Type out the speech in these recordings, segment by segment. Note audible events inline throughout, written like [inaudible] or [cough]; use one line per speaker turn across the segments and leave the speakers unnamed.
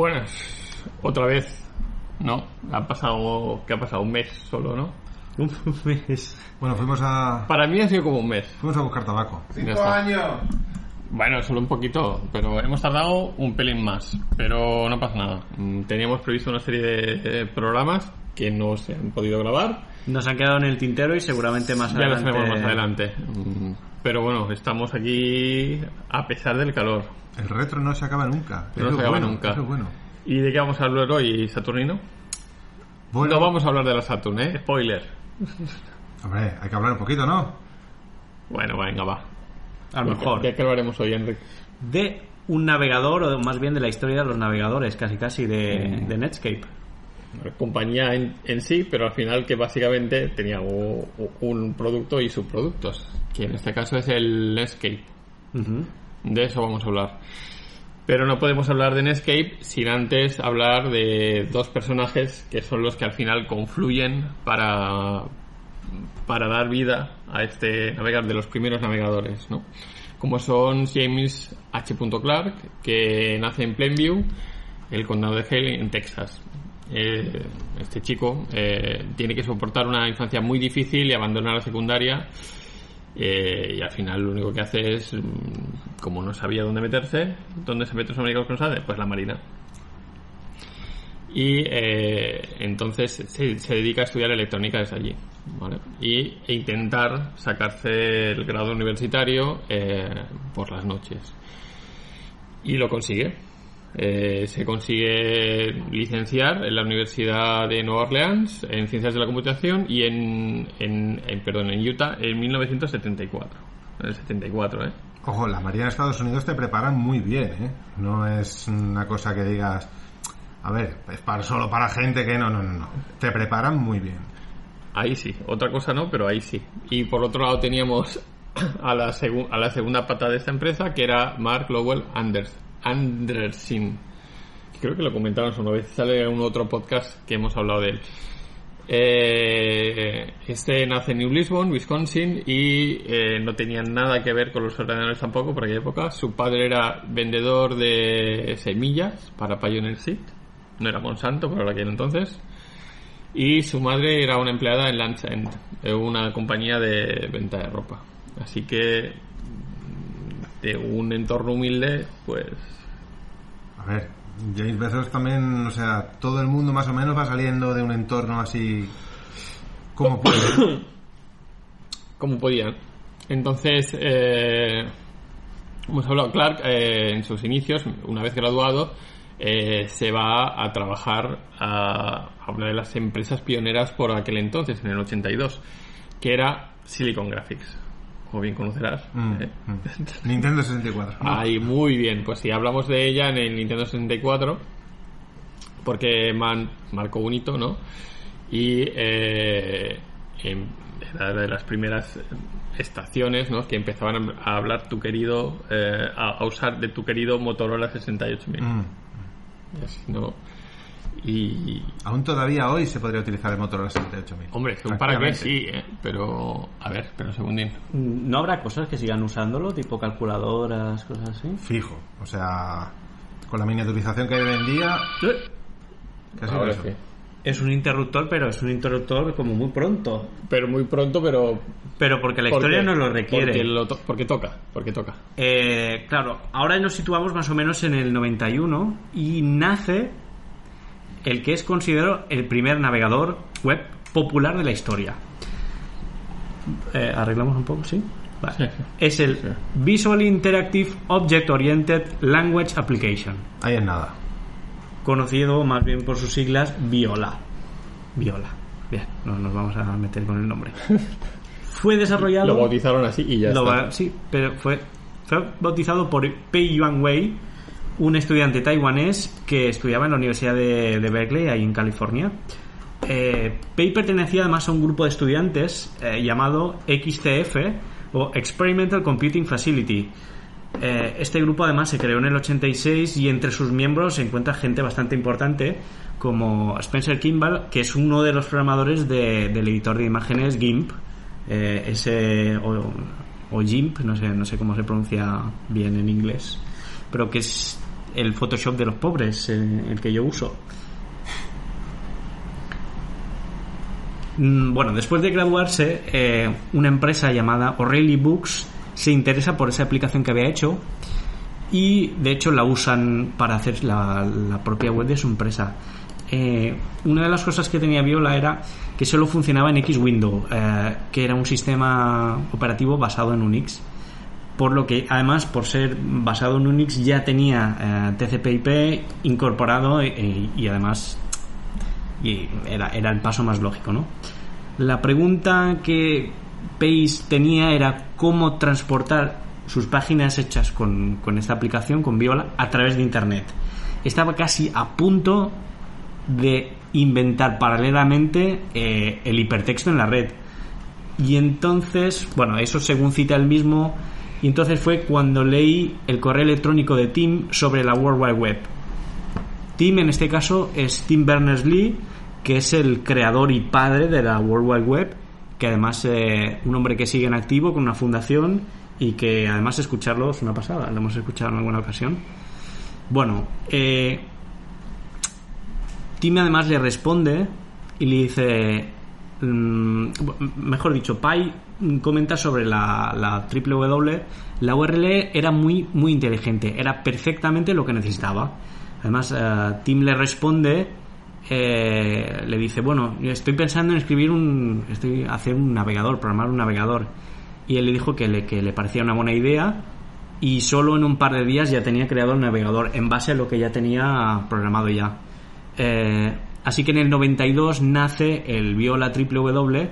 Buenas, otra vez. No, ha pasado, ¿qué ha pasado? Un mes solo, ¿no? [laughs]
Un mes.
Bueno, fuimos a,
Para mí ha sido como un mes.
fuimos a buscar tabaco.
Ya está. Bueno, solo un poquito, pero hemos tardado un pelín más. Pero no pasa nada. Mm, Teníamos previsto una serie de programas que no se han podido grabar.
Nos han quedado en el tintero y seguramente más
Ya los
adelante.
haremos más adelante. Pero bueno, estamos aquí a pesar del calor.
El retro no se acaba nunca.
No se acaba
bueno,
nunca.
eso es bueno.
¿Y de qué vamos a hablar hoy, Saturnino?
Bueno,
No vamos a hablar de la Saturn, ¿eh? Spoiler. [laughs]
hombre, hay que hablar un poquito, ¿no?
Bueno, venga, va.
A lo mejor.
¿De qué hablaremos hoy, Enrique?
De un navegador, o más bien de la historia de los navegadores, casi casi, de,
Mm.
de Netscape.
Compañía en, en sí, pero al final que básicamente tenía u- u- un producto y subproductos, que en este caso es el Netscape. De eso vamos a hablar. Pero no podemos hablar de Netscape sin antes hablar de dos personajes que son los que al final confluyen para, para dar vida a este navegador de los primeros navegadores, ¿no? Como son James H. Clark, que nace en Plainview, el condado de Hale, en Texas. Eh, este chico eh, tiene que soportar una infancia muy difícil y abandonar la secundaria eh, y al final lo único que hace es, mm, como no sabía dónde meterse, ¿dónde se mete los americanos con? Pues la Marina. Y entonces se, dedica a estudiar electrónica desde allí. Y, e intentar sacarse el grado universitario por las noches. Y lo consigue. Eh, se consigue licenciar en la Universidad de Nueva Orleans en Ciencias de la Computación y en, en, en- perdón, en Utah en 1974. En el 74, ¿eh?
Ojo, la Marina de Estados Unidos te preparan muy bien, ¿eh? No es una cosa que digas, a ver, es para, solo para gente que no, no, no, no. Te preparan muy bien.
Ahí sí, otra cosa no, pero ahí sí. Y por otro lado teníamos [coughs] a la, a la segunda pata de esta empresa, que era Mark Lowell Anders Anderson. Creo que lo comentamos una vez, sale un otro podcast que hemos hablado de él. Eh, este nace en New Lisbon, Wisconsin, y eh, no tenía nada que ver con los ordenadores tampoco por aquella época. Su padre era vendedor de semillas para Pioneer Seed. No era Monsanto, pero aquel entonces. Y su madre era una empleada en Land's End, eh, una compañía de venta de ropa. Así que de un entorno humilde, pues
A ver, James Bezos también, o sea, todo el mundo más o menos va saliendo de un entorno así como puede. [coughs]
como podían. Entonces, eh, hemos hablado, Clark, eh, en sus inicios, una vez graduado, eh, se va a trabajar a, a una de las empresas pioneras por aquel entonces, en el 82, que era Silicon Graphics. Como bien conocerás.
Mm,
¿eh?
mm. Nintendo 64. ¿no?
Ahí, muy bien. Pues si hablamos de ella en el Nintendo 64, porque man- marcó un hito, ¿no? Y eh, em- era de las primeras estaciones, ¿no? Que empezaban a hablar tu querido, eh, a, a usar de tu querido Motorola 68000.
Mm.
Y así, ¿no? Y,
Aún todavía hoy se podría utilizar el Motorola 68000.
hombre, según para qué sí, ¿eh? Pero, a ver, pero un segundín.
¿No habrá cosas que sigan usándolo, tipo calculadoras, cosas así?
Fijo, o sea, Con la miniaturización que hay hoy en día, casi
Ahora
eso.
sí.
Es un interruptor, pero es un interruptor como muy pronto.
Pero muy pronto, pero...
Pero porque la
porque-
historia no lo requiere.
Porque, lo to- porque toca, porque toca.
Eh, claro, ahora nos situamos más o menos en el 91 y nace el que es considerado el primer navegador web popular de la historia. Eh, Arreglamos un poco, ¿sí? Vale.
Sí, sí.
Es el
Sí.
Visual Interactive Object Oriented Language Application,
Ahí es nada.
conocido más bien por sus siglas Viola. Viola. Bien, no nos vamos a meter con el nombre. [laughs] Fue desarrollado.
Lo bautizaron así y ya
Lo
está.
va- sí, pero fue, fue bautizado por Pei Yuan Wei, un estudiante taiwanés que estudiaba en la Universidad de, Berkeley, ahí en California. Eh, Pei pertenecía además a un grupo de estudiantes eh, llamado XCF o Experimental Computing Facility. Eh, este grupo además se creó en el 86 y entre sus miembros se encuentra gente bastante importante como Spencer Kimball, que es uno de los programadores de- del editor de imágenes GIMP, eh, ese o, o GIMP, no sé, no sé cómo se pronuncia bien en inglés, pero que es el Photoshop de los pobres, eh, el que yo uso. Mm, Bueno, después de graduarse, eh, una empresa llamada O'Reilly Books se interesa por esa aplicación que había hecho y de hecho la usan para hacer la, propia web de su empresa. Eh, una de las cosas que tenía Viola era que solo funcionaba en X-Window, eh, que era un sistema operativo basado en Unix. Por lo que, además, por ser basado en Unix, ya tenía eh, TCP/IP incorporado eh, y además era, era el paso más lógico, ¿no? La pregunta que Pace tenía era cómo transportar sus páginas hechas con, con esta aplicación, con Viola, a través de Internet. Estaba casi a punto de inventar paralelamente eh, el hipertexto en la red. Y entonces, bueno, eso según cita él mismo, y entonces fue cuando leí el correo electrónico de Tim sobre la World Wide Web. Tim en este caso es Tim Berners-Lee, que es el creador y padre de la World Wide Web, que además eh, un hombre que sigue en activo con una fundación y que además escucharlo es una pasada, lo hemos escuchado en alguna ocasión. Bueno, eh, Tim además le responde y le dice, mm, mejor dicho, Pai comenta sobre la, la www, la URL era muy, muy inteligente, era perfectamente lo que necesitaba. Además, eh, Tim le responde, eh, le dice, bueno, estoy pensando en escribir un, estoy hacer un navegador, programar un navegador. Y él le dijo que le, que le parecía una buena idea y solo en un par de días ya tenía creado el navegador en base a lo que ya tenía programado ya. Eh, así que en el 92 nace el Viola www,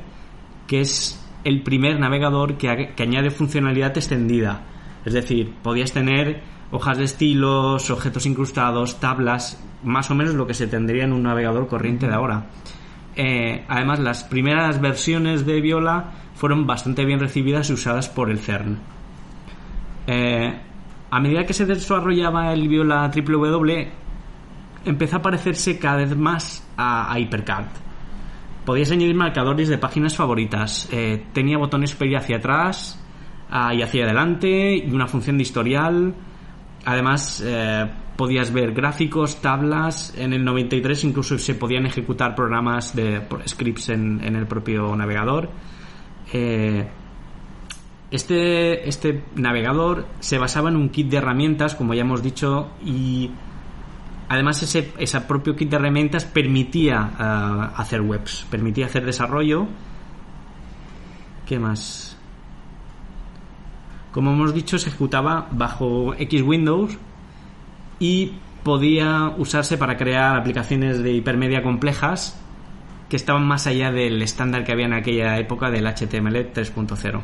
que es el primer navegador que, añade funcionalidad extendida. Es decir, podías tener hojas de estilos, objetos incrustados, tablas, más o menos lo que se tendría en un navegador corriente de ahora. Eh, además, las primeras versiones de Viola fueron bastante bien recibidas y usadas por el CERN. Eh, a medida que se desarrollaba el Viola www, empezó a parecerse cada vez más a, a HyperCard. Podías añadir marcadores de páginas favoritas. eh, tenía botones para ir hacia atrás ah, y hacia adelante y una función de historial. Además, eh, podías ver gráficos, tablas. En el 93 incluso se podían ejecutar programas de scripts en, en el propio navegador. Eh, este, este navegador se basaba en un kit de herramientas, como ya hemos dicho, y además ese, propio kit de herramientas permitía ah, hacer webs, permitía hacer desarrollo. ¿Qué más? Como hemos dicho, se ejecutaba bajo X Windows y podía usarse para crear aplicaciones de hipermedia complejas que estaban más allá del estándar que había en aquella época del HTML 3.0.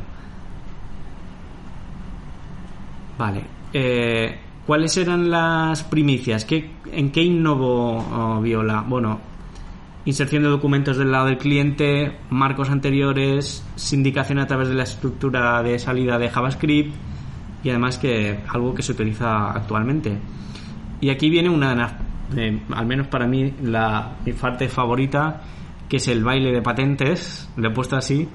Vale. Eh, ¿Cuáles eran las primicias? ¿Qué, ¿En qué innovó oh, Viola? Bueno, inserción de documentos del lado del cliente, marcos anteriores, sindicación a través de la estructura de salida de JavaScript y además que algo que se utiliza actualmente. Y aquí viene una de las, al menos para mí, la, mi parte favorita, que es el baile de patentes, lo he puesto así,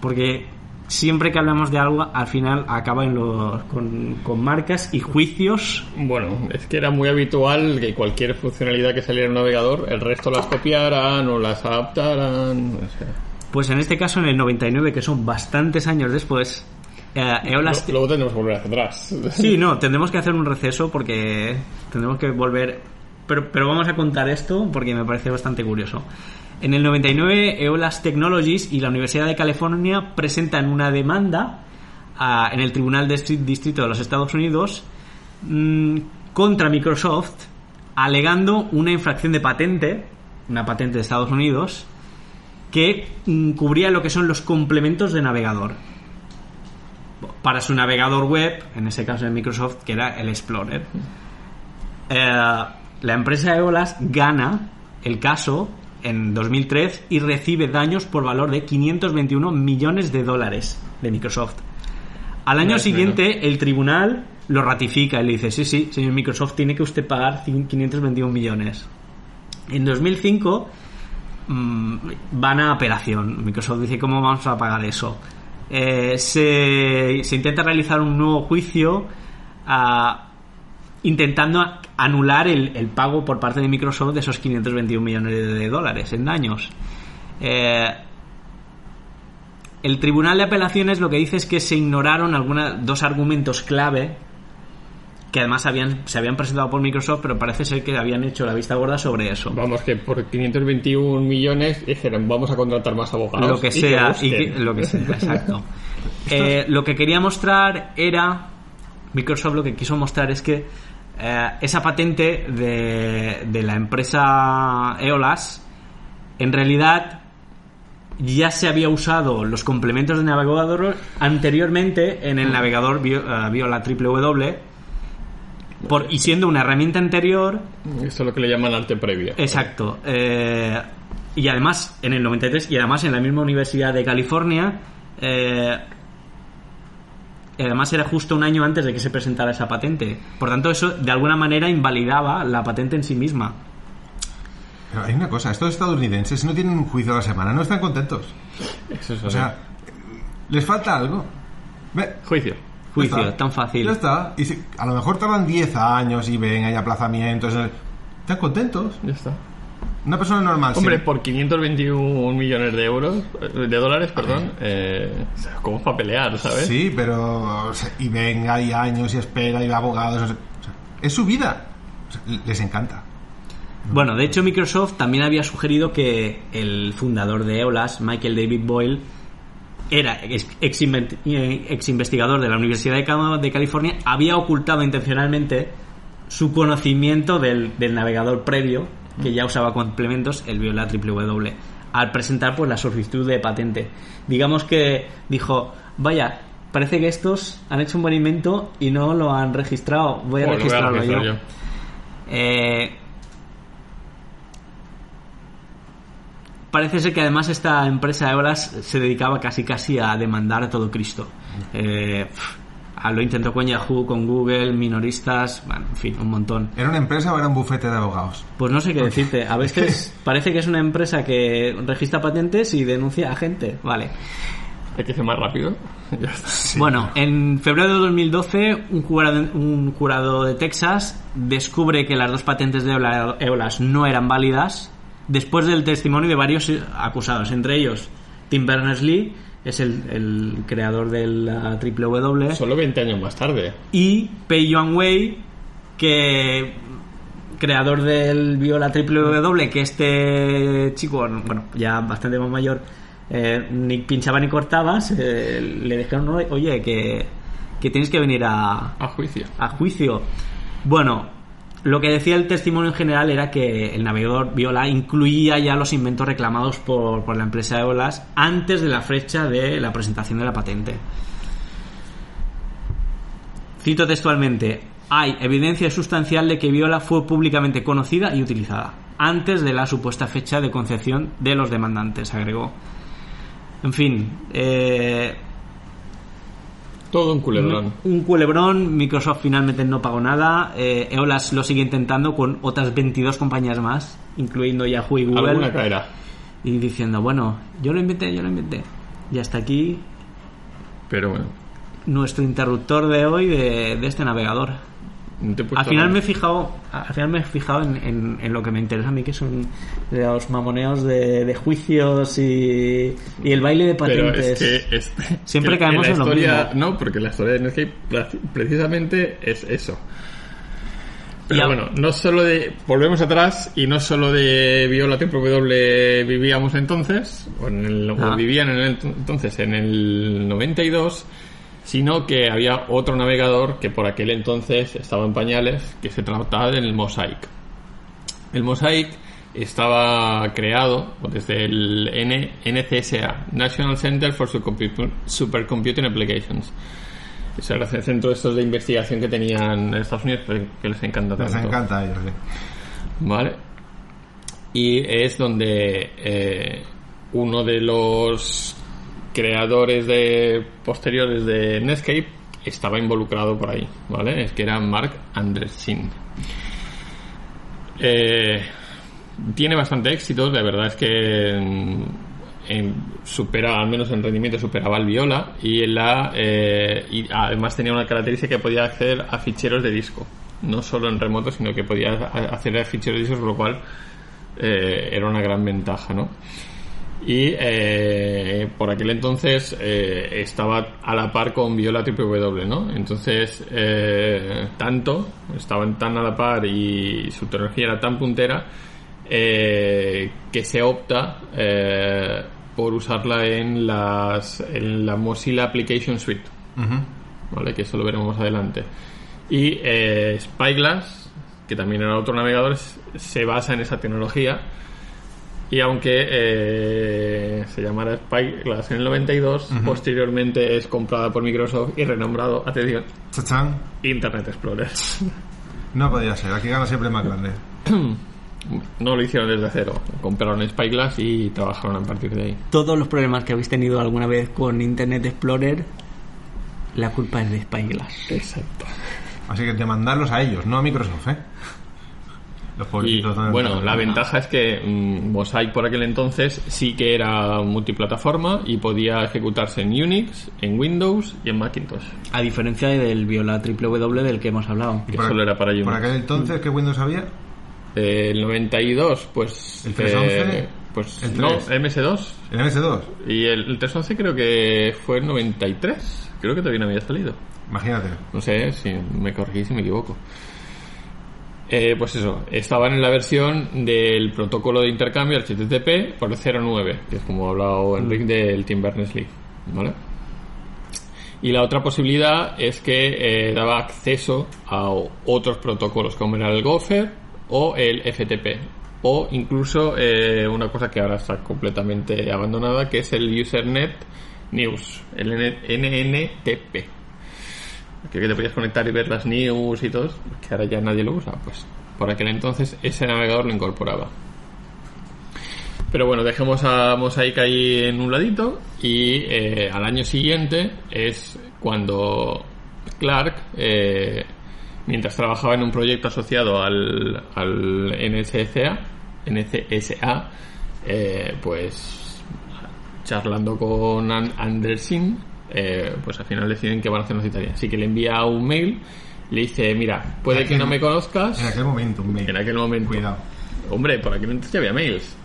porque siempre que hablamos de algo, al final acaba en los, con, con marcas y juicios.
Bueno, es que era muy habitual que cualquier funcionalidad que saliera en un navegador, el resto las copiaran o las adaptaran. o sea.
Pues en este caso, en el 99, que son bastantes años después, eh, Eolas...
Luego tendremos que volver hacia atrás. [laughs]
Sí, no, tendremos que hacer un receso porque tendremos que volver. Pero, pero vamos a contar esto porque me parece bastante curioso. En el 99, Eolas Technologies y la Universidad de California presentan una demanda a- en el Tribunal de Distri- Distrito de los Estados Unidos mm, contra Microsoft, alegando una infracción de patente, una patente de Estados Unidos, que mm, cubría lo que son los complementos de navegador para su navegador web, en ese caso de Microsoft, que era el Explorer. Eh, la empresa Eolas gana el caso en 2003 y recibe daños por valor de 521 millones de dólares de Microsoft. Al año siguiente, el tribunal lo ratifica y le dice, sí, sí, señor Microsoft, tiene que usted pagar 521 millones. En 2005 mm, van a apelación. Microsoft dice, ¿cómo vamos a pagar eso? Eh, se, se intenta realizar un nuevo juicio ah, intentando anular el, el pago por parte de Microsoft de esos 521 millones de dólares en daños. Eh, el Tribunal de Apelaciones lo que dice es que se ignoraron algunos dos argumentos clave que además habían, se habían presentado por Microsoft, pero parece ser que habían hecho la vista gorda sobre eso.
Vamos, que por 521 millones dijeron, vamos a contratar más abogados.
lo que
y
sea, y que- lo que sea, [laughs] exacto. Eh, lo que quería mostrar era, Microsoft lo que quiso mostrar es que eh, esa patente de, de la empresa Eolas, en realidad ya se había usado los complementos de navegador anteriormente en el navegador eh, Viola WW por, y siendo una herramienta anterior
Esto es lo que le llaman arte previo.
Exacto. Eh, y además, en el 93, y además en la misma Universidad de California, eh, además era justo un año antes de que se presentara esa patente. Por tanto, eso de alguna manera invalidaba la patente en sí misma.
Pero hay una cosa, estos estadounidenses no tienen un juicio a la semana, no están contentos.
Eso es
O sea, les falta algo. Ve,
juicio.
ya
Juicio,
está.
tan fácil.
Ya está. Y si- a lo mejor tardan 10 años y ven, hay aplazamientos. Están contentos.
Ya está.
Una persona normal.
Hombre,
sí.
por 521 millones de euros, eh, de dólares, perdón, eh, ¿cómo es para pelear, sabes?
Sí, pero. o sea, y ven, hay años y espera y abogados. o sea, es su vida. O sea, les encanta.
Bueno, de hecho Microsoft también había sugerido que el fundador de Eolas, Michael David Boyle, era ex, ex investigador de la Universidad de California, había ocultado intencionalmente su conocimiento del, del navegador previo, que ya usaba complementos, el Viola WW, al presentar pues la solicitud de patente. Digamos que dijo, vaya, parece que estos han hecho un buen invento y no lo han registrado, voy a
Bueno, lo voy a
registrarlo
registrar
yo.
yo.
Eh, parece ser que además esta empresa Eolas se dedicaba casi casi a demandar a todo Cristo. Eh, pf, a lo intentó con Yahoo, con Google, minoristas, bueno, en fin, un montón.
¿Era una empresa o era un bufete de abogados?
Pues no sé qué decirte. A veces [laughs] parece que es una empresa que registra patentes y denuncia a gente. Vale.
Hay que ser más rápido. Ya [laughs] está.
Bueno, en febrero de 2012, un jurado, un jurado de Texas descubre que las dos patentes de Eolas no eran válidas después del testimonio de varios acusados, entre ellos Tim Berners-Lee, es el, el creador de la WW,
Solo 20 años más tarde.
y Pei Yuan Wei, que creador del viola WW, que este chico, bueno, ya bastante más mayor, eh, ni pinchaba ni cortaba, se- le dijeron, "No, oye, que, que tienes que venir a,
A juicio.
a juicio. Bueno, lo que decía el testimonio en general era que el navegador Viola incluía ya los inventos reclamados por, por la empresa Eolas antes de la fecha de la presentación de la patente. Cito textualmente, hay evidencia sustancial de que Viola fue públicamente conocida y utilizada antes de la supuesta fecha de concepción de los demandantes, agregó. En fin, eh,
Todo un culebrón.
un culebrón, Microsoft finalmente no pagó nada, eh, Eolas lo sigue intentando con otras 22 compañías más, incluyendo Yahoo y Google,
Alguna caerá.
y diciendo, bueno, yo lo inventé, yo lo inventé. Y hasta aquí
Pero bueno,
Nuestro interruptor de hoy de, de este navegador.
No te
Al final
nada.
me he fijado, al final me he fijado en, en- en lo que me interesa a mí, que son los mamoneos de, de juicios y, y el baile de
Pero
patentes.
es que es-
Siempre
que
caemos
la
en lo
historia,
mismo.
No, porque la historia de Netscape pre- precisamente es eso. Pero
Ya.
bueno, no solo de. Volvemos atrás y no solo de Viola W vivíamos entonces, o, en el, o
Ah.
vivían en el, entonces en el 92, sino que había otro navegador que por aquel entonces estaba en pañales, que se trataba del Mosaic. El Mosaic estaba creado desde el NCSA, National Center for Supercompu- Supercomputing Applications. Ese era el centro de estos de investigación que tenían en Estados Unidos, que les encanta
Les
tanto.
encanta a ellos, sí.
¿Vale? Y es donde eh, uno de los creadores de posteriores de Netscape estaba involucrado por ahí, ¿vale? Es que era Mark Andersin. Eh, tiene bastante éxito, la verdad es que en- en- supera, al menos en rendimiento, superaba al Viola y, eh, y además tenía una característica que podía acceder a ficheros de disco, no solo en remoto, sino que podía acceder a ficheros de disco, con lo cual eh, era una gran ventaja, ¿no? Y eh, por aquel entonces eh, estaba a la par con Viola W, ¿no? Entonces, eh, tanto, estaban tan a la par y su tecnología era tan puntera eh, que se opta eh, por usarla en, las, en la Mozilla Application Suite,
Ujú.
¿vale? Que eso lo veremos más adelante. Y eh, Spyglass, que también era otro navegador, se basa en esa tecnología. Y aunque eh, se llamara Spyglass en el 92, posteriormente es comprada por Microsoft y renombrado, atención,
Chachán.
Internet Explorer. [laughs]
No podía ser, aquí gana siempre el más grande. [clears throat]
No lo hicieron desde cero, compraron Spyglass y trabajaron a partir de ahí.
Todos los problemas que habéis tenido alguna vez con Internet Explorer, la culpa es de Spyglass.
Exacto.
Así que demandarlos a ellos, no a Microsoft, ¿eh? Los
Y
pobrecitos. ¿dónde
bueno, la ventaja es que mm, Mosaic por aquel entonces sí que era multiplataforma y podía ejecutarse en Unix, en Windows y en Macintosh.
A diferencia del Viola WW del que hemos hablado.
Que
Por
solo era para Unix.
Por aquel entonces, ¿qué Windows había?
Eh, el 92, pues.
¿El 311?
eh, pues
¿El
no,
3?
MS2.
El MS2.
Y el, el 311 creo que fue el 93. Creo que todavía no había salido.
Imagínate.
No sé si me corregí si me equivoco. Eh, pues eso, estaban en la versión del protocolo de intercambio HTTP por el 09, que es como ha hablado Enrique del Tim Berners-Lee, ¿vale? Y la otra posibilidad es que eh, daba acceso a otros protocolos como era el Gopher o el FTP o incluso eh, una cosa que ahora está completamente abandonada que es el Usernet News, el N- NNTP que te podías conectar y ver las news y todo, que ahora ya nadie lo usa, pues por aquel entonces ese navegador lo incorporaba. Pero bueno, dejemos a Mosaic ahí en un ladito y eh, al año siguiente es cuando Clark, eh, mientras trabajaba en un proyecto asociado al, al NCSA, eh, pues charlando con An- Andersin, eh, pues al final deciden que van a hacer una citaría. Así que le envía un mail, le dice, mira, puede que no me conozcas.
En aquel momento, un mail.
En aquel momento.
Cuidado.
Hombre, por aquel entonces ya había mails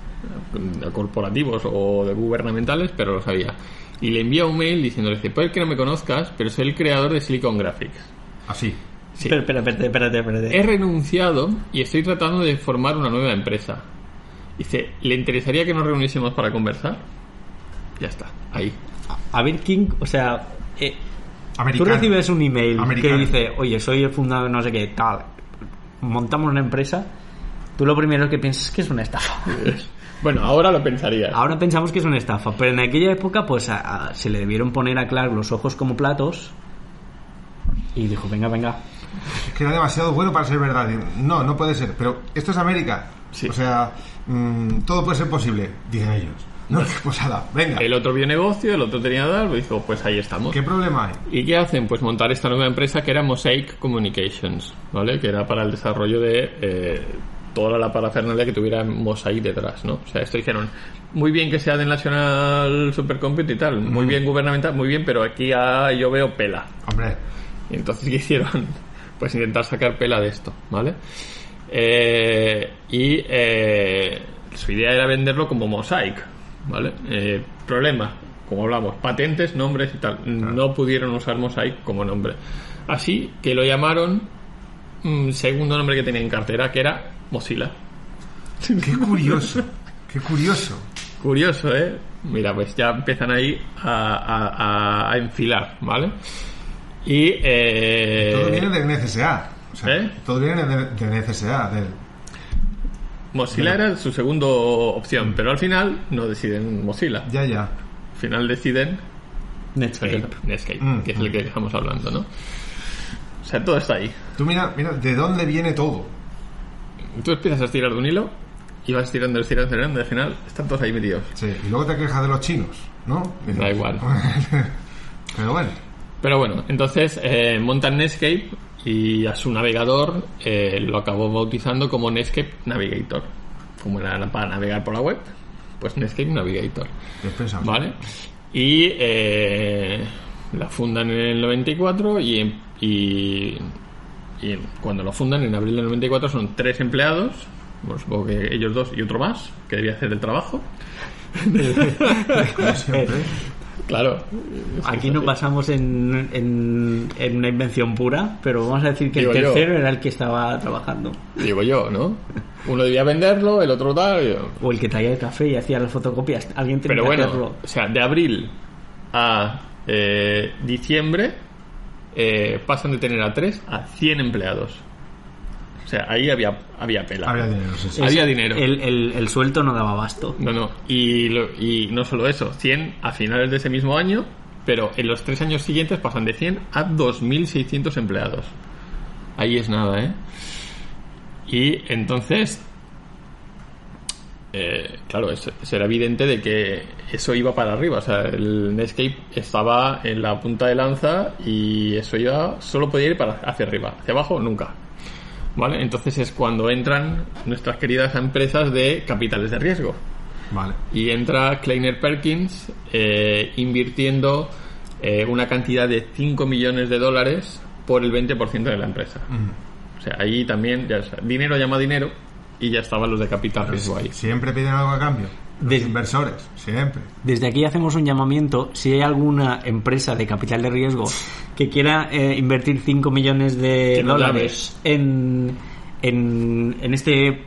eh, corporativos o de gubernamentales, pero los había. Y le envía un mail diciéndole, dice, puede que no me conozcas, pero soy el creador de Silicon Graphics.
Así.
Sí.
Espera, espera, espérate, espérate, espérate.
He renunciado y estoy tratando de formar una nueva empresa. Dice, ¿le interesaría que nos reuniésemos para conversar? Ya está, ahí.
A ver, King, o sea, eh, tú recibes un email
Americano.
que dice, oye, soy el fundador, no sé qué, tal, montamos una empresa, tú lo primero que piensas es que es una estafa.
Bueno, ahora lo pensaría.
Ahora pensamos que es una estafa, pero en aquella época pues a- a- se le debieron poner a Clark los ojos como platos y dijo, venga, venga.
Es que era demasiado bueno para ser verdad. No, no puede ser. Pero esto es América.
Sí.
O sea, mm, todo puede ser posible, dicen ellos. No, pues ala, venga.
El otro vio negocio, el otro tenía algo y dijo, pues ahí estamos.
¿Qué problema hay?
¿Y qué hacen? Pues montar esta nueva empresa que era Mosaic Communications, ¿vale? Que era para el desarrollo de eh, toda la parafernalia que tuviera Mosaic detrás, ¿no? O sea, esto dijeron, muy bien que sea del National Supercomputer y tal, muy bien gubernamental, muy bien, pero aquí ah, yo veo pela.
Hombre,
Y entonces, [laughs] ¿qué hicieron? Pues intentar sacar pela de esto, ¿vale? Eh, y eh, su idea era venderlo como Mosaic, ¿vale? Eh, problema, como hablamos, patentes, nombres y tal. No pudieron usar Mosaic como nombre. Así que lo llamaron mm, segundo nombre que tenía en cartera, que era Mozilla. [laughs]
qué curioso. Qué curioso.
Curioso, ¿eh? Mira, pues ya empiezan ahí a, a- a- enfilar, ¿vale? Y... eh,
Todo viene del NCSA. O sea,
¿Eh?
Todo viene del, del NCSA. Del...
Mozilla era su segunda opción, pero al final no deciden Mozilla.
Ya, ya.
Al final deciden
Netscape.
Netscape,
Mm,
que es el que estamos hablando, ¿no? O sea, todo está ahí.
Tú mira, mira, ¿de dónde viene todo?
Tú empiezas a estirar de un hilo y vas estirando, estirando, estirando, y al final están todos ahí metidos.
Sí, y luego te quejas de los chinos, ¿no?
Da igual. [laughs]
Pero bueno,
Pero bueno, entonces eh, montan Netscape y a su navegador eh, lo acabó bautizando como Netscape Navigator. Como era para navegar por la web, pues Netscape Navigator. ¿Vale? Y eh, la fundan en el 94 y, y, y cuando lo fundan en abril del 94 son tres empleados, bueno, supongo que ellos dos y otro más, que debía hacer el trabajo. [laughs]
Como siempre. [laughs]
Claro.
Aquí no pasamos en, en, en una invención pura, pero vamos a decir que
Digo
el
yo.
tercero era el que estaba trabajando.
Digo yo, ¿no? Uno debía venderlo, el otro tal.
O el que traía el café y hacía las fotocopias. Alguien tenía
Pero
que hacerlo.
o sea, de abril a eh, diciembre eh, pasan de tener a 3 a 100 empleados. O sea, ahí había, había pela.
Había dinero, sí, sí.
Había dinero.
El, el, el suelto no daba abasto.
No, no. Y, lo- y no solo eso, 100 a finales de ese mismo año, pero en los tres años siguientes pasan de 100 a 2.600 empleados. Ahí es nada, ¿eh? Y entonces, eh, claro, era evidente de que eso iba para arriba. O sea, el Netscape estaba en la punta de lanza y eso iba, solo podía ir para hacia arriba. Hacia abajo, nunca. ¿Vale? Entonces es cuando entran nuestras queridas empresas de capitales de riesgo
Vale.
y entra Kleiner Perkins eh, invirtiendo eh, una cantidad de 5 millones de dólares por el 20% de la empresa. O sea, ahí también, ya, o sea, dinero llama dinero y ya estaban los de capital riesgo ahí.
Siempre piden algo a cambio. Los
Des-
inversores, siempre.
Desde aquí hacemos un llamamiento. Si hay alguna empresa de capital de riesgo que quiera eh, invertir 5 millones de dólares en, en, en este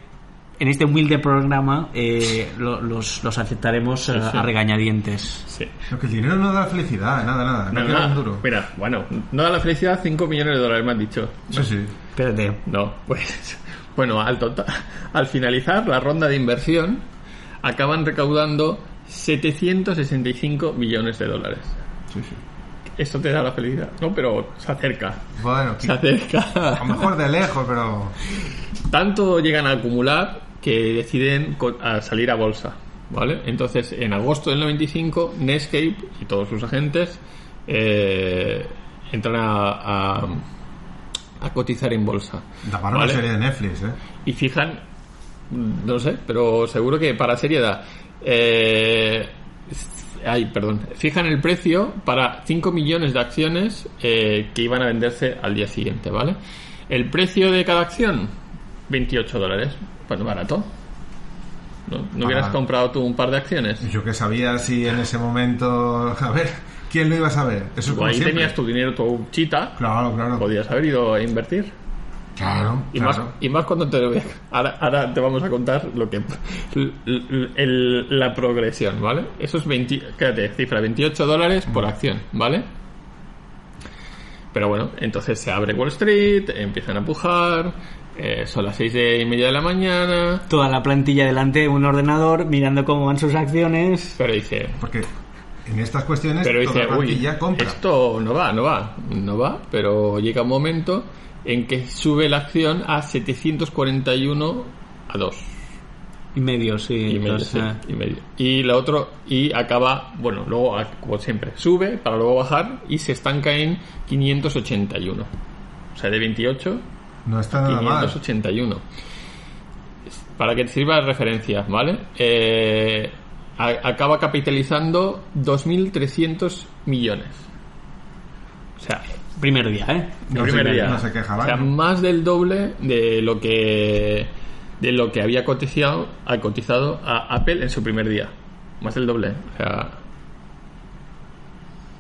en este humilde programa, eh, lo- los, los aceptaremos eh,
sí.
a regañadientes.
Sí.
Lo que el dinero no da felicidad, nada, nada. No,
No,
duro.
Mira, bueno, no da la felicidad 5 millones de dólares, me has dicho.
Sí, sí.
Espérate.
No, pues [laughs] bueno, al, total, al finalizar la ronda de inversión acaban recaudando 765 millones de dólares.
sí, sí.
Esto te da la felicidad, ¿no? Pero se acerca.
Bueno,
Se acerca.
a lo mejor de lejos, pero...
Tanto llegan a acumular que deciden salir a bolsa, ¿vale? Entonces, en agosto del 95, Netscape y todos sus agentes eh, entran a, a, a cotizar en bolsa.
Para
¿vale?
serie de Netflix, ¿eh?
Y fijan, no sé, pero seguro que para seriedad. Eh, ay, perdón. Fijan el precio para 5 millones de acciones eh, que iban a venderse al día siguiente, ¿vale? El precio de cada acción, 28 dólares. Bueno, barato. ¿No, ¿No hubieras
Ah.
comprado tú un par de acciones?
Yo que sabía si en ese momento... A ver, ¿quién lo iba a saber? Eso es como
ahí
siempre.
tenías tu dinero, tu chita.
Claro, claro.
Podías haber ido a invertir.
Claro,
Y,
claro.
más, y más cuando te ahora, ahora te vamos a contar lo que el- la progresión, ¿vale? Eso es 20, quédate, cifra 28 dólares por acción, ¿vale? Pero bueno, entonces se abre Wall Street, empiezan a pujar, eh, son las seis y media de la mañana,
Toda la plantilla delante de un ordenador mirando cómo van sus acciones.
pero dice,
Porque en estas cuestiones
pero
toda
dice,
la
uy,
plantilla compra.
esto no va, no va, no va, pero llega un momento en que sube la acción a 741 a 2.
Y medio, sí.
y medio, sí,
eh,
y medio. Y la otro, y acaba, bueno, luego, a- como siempre, sube para luego bajar y se estanca en 581. O sea, de 28
No está nada mal.
581. para que te sirva de referencia, ¿vale? Eh, a- acaba capitalizando 2.300 millones. O sea,
Primer día, ¿eh?
No se
primer día.
no se queja
o sea, más del doble de lo que de lo que había cotizado, ha cotizado a Apple en su primer día. Más del doble. O sea,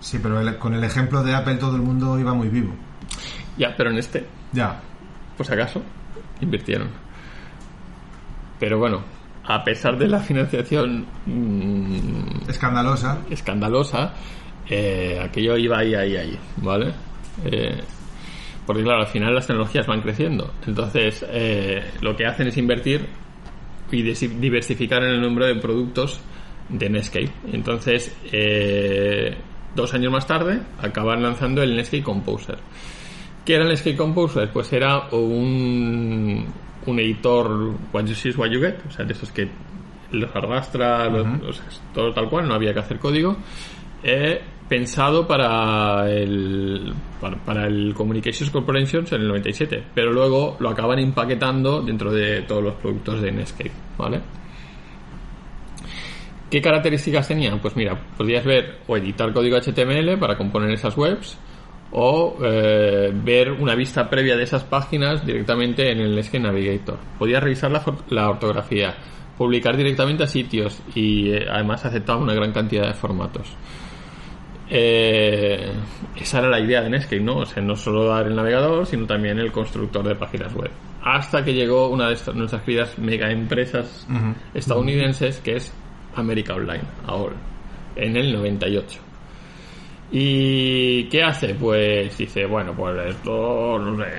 Sí, pero el- con el ejemplo de Apple todo el mundo iba muy vivo.
ya, pero en este,
Ya.
pues acaso, invirtieron. Pero bueno, a pesar de la financiación mm,
Escandalosa.
escandalosa, eh, aquello iba ahí, ahí, ahí, ¿vale? Eh, porque claro, al final las tecnologías van creciendo. Entonces, eh, lo que hacen es invertir y diversificar en el número de productos de Netscape. Entonces, eh, dos años más tarde, acaban lanzando el Netscape Composer. ¿Qué era el Netscape Composer? Pues era un, un editor what you see is what you get, o sea, de esos que los arrastra, es todo tal cual, no había que hacer código. eh, pensado para el para, el Communications Corporations en el 97, pero luego lo acaban empaquetando dentro de todos los productos de Netscape. ¿Qué características tenían? Pues mira, podías ver o editar código HTML para componer esas webs o eh, ver una vista previa de esas páginas directamente en el Netscape Navigator. Podías revisar la ortografía, publicar directamente a sitios y eh, además aceptaba una gran cantidad de formatos. Eh, esa era la idea de Netscape, ¿no? O sea, no solo dar el navegador, sino también el constructor de páginas web. Hasta que llegó una de estas- nuestras queridas mega empresas estadounidenses, que es América Online, ahora, en el 98. ¿Y qué hace? Pues dice, bueno, pues esto, no sé,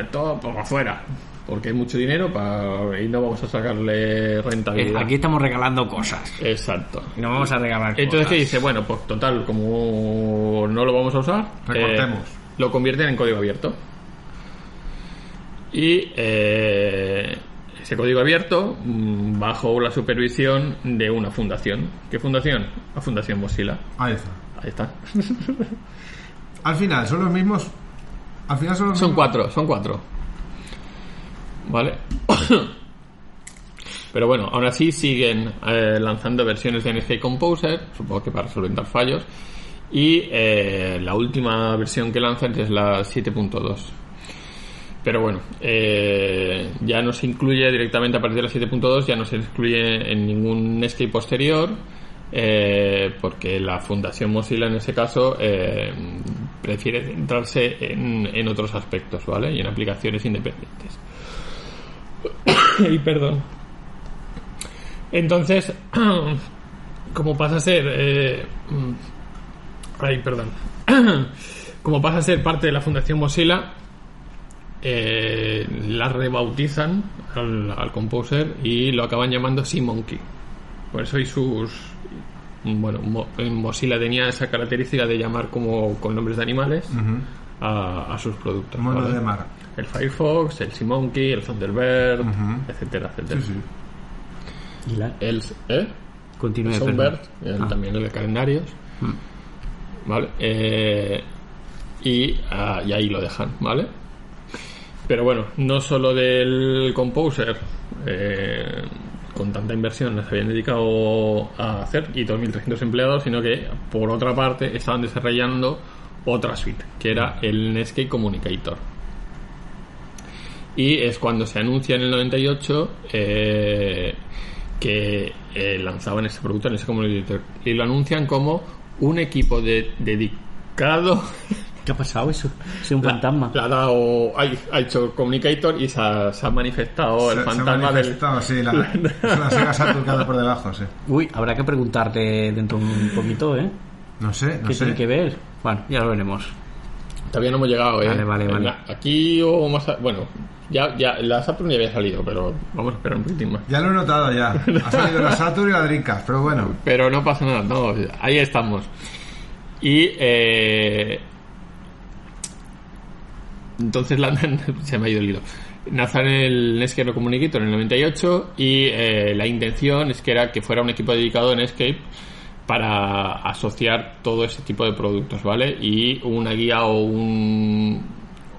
esto por afuera, porque hay mucho dinero para, y no vamos a sacarle
Eh,
rentabilidad.
Aquí estamos regalando cosas.
Exacto.
Y no vamos a regalar
Entonces, ¿qué dice? Bueno, pues total, como no lo vamos a usar,
Recortemos.
eh, lo convierten en código abierto. Y eh, ese código abierto mm, bajo la supervisión de una fundación. ¿Qué fundación? La Fundación Mozilla.
Ahí está.
Ahí está.
Al final, son los mismos. Al final son los
Son
mismos-
cuatro, son cuatro. ¿Vale? [coughs] Pero bueno, aún así siguen eh, lanzando versiones de NG Composer, supongo que para solventar fallos. Y eh, la última versión que lanzan es la 7.2. Pero bueno, eh, ya no se incluye directamente a partir de la 7.2, ya no se incluye en ningún Netscape posterior, porque la Fundación Mozilla en ese caso prefiere centrarse en, en otros aspectos, ¿vale? Y en aplicaciones independientes. [coughs] y perdón. Entonces, [coughs] como pasa a ser... eh, ay, perdón. [coughs] como pasa a ser parte de la Fundación Mozilla, eh, la rebautizan al, Composer y lo acaban llamando Sea Monkey. Por eso y sus bueno, Mo- en Mozilla tenía esa característica de llamar como con nombres de animales a, a sus productos.
Mono
¿vale?
de mar.
El Firefox, el Sea Monkey, el Thunderbird,
Ujú.
etcétera, etcétera.
Sí, sí.
Y la-
El, ¿eh?
Continúe,
el
perdón.
Songbird, el-
Ah.
también el de calendarios. ¿Vale? Eh, y, ah, y ahí lo dejan, ¿vale? Pero bueno, no solo del Composer, eh, con tanta inversión se habían dedicado a hacer y 2.300 empleados, sino que por otra parte estaban desarrollando otra suite, que era el Netscape Communicator. Y es cuando se anuncia en el 98 eh, que eh, lanzaban este producto en ese Communicator. Y lo anuncian como un equipo de, dedicado
¿Qué ha pasado eso? Soy un
la-
fantasma.
le ha dado, ha, ha hecho Communicator y se ha, se ha manifestado el
Se- se ha
fantasma del.
manifestado, sí, la, la Sega Saturn por debajo, sí.
Uy, habrá que preguntarte dentro de un poquito, ¿eh?
No sé, no
¿Qué
sé.
tiene que ver? Bueno, ya lo veremos.
Todavía no hemos llegado, ¿eh?
Vale, vale, vale.
la- Aquí o más. a- bueno, ya, ya la Saturn ya había salido, pero vamos a esperar un poquitín más.
Ya lo he notado ya. [laughs] Ha salido la Saturn y la Dreamcast, pero bueno.
Pero no pasa nada, no, ahí estamos. Y. Eh, entonces lanzan. [laughs] se me ha ido el hilo. Lanzan el Netscape Communicator en el 98 y eh, la intención es que era que fuera un equipo dedicado en Netscape para asociar todo ese tipo de productos, ¿vale? Y una guía o un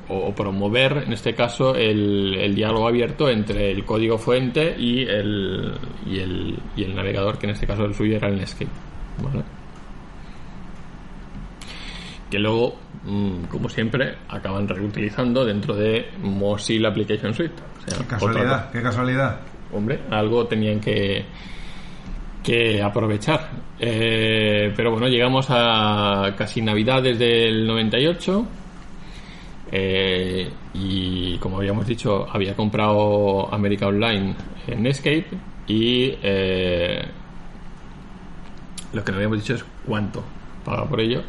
o promover, en este caso, el, el diálogo abierto entre el código fuente y el, y el, y el navegador, que en este caso el suyo era el Netscape. ¿vale? Que luego, mm, como siempre, acaban reutilizando dentro de Mozilla Application Suite. O sea,
Qué casualidad, qué casualidad.
hombre, algo tenían que, que aprovechar. Eh, pero bueno, llegamos a casi Navidades del 98. eh, y como habíamos dicho, había comprado América Online en Netscape. Y eh, lo que no habíamos dicho es cuánto paga por ello.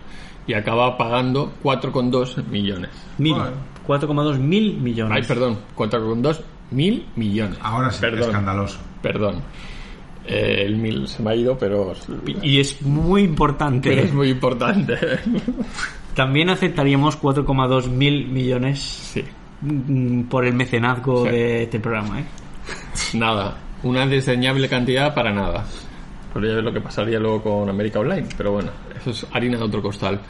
Y acaba pagando 4,2 millones.
Mil.
Bueno.
4,2 mil millones.
Ay, perdón, 4,2 mil millones.
Ahora sí,
perdón,
escandaloso.
Perdón. Eh, el mil se me ha ido, pero,
Y es muy importante.
pero es muy importante.
También aceptaríamos 4,2 mil millones
sí.
mm, por el mecenazgo
Sí.
de este programa. ¿eh?
Nada. Una desdeñable cantidad para nada. Podría ver lo que pasaría luego con América Online, pero bueno, eso es harina de otro costal.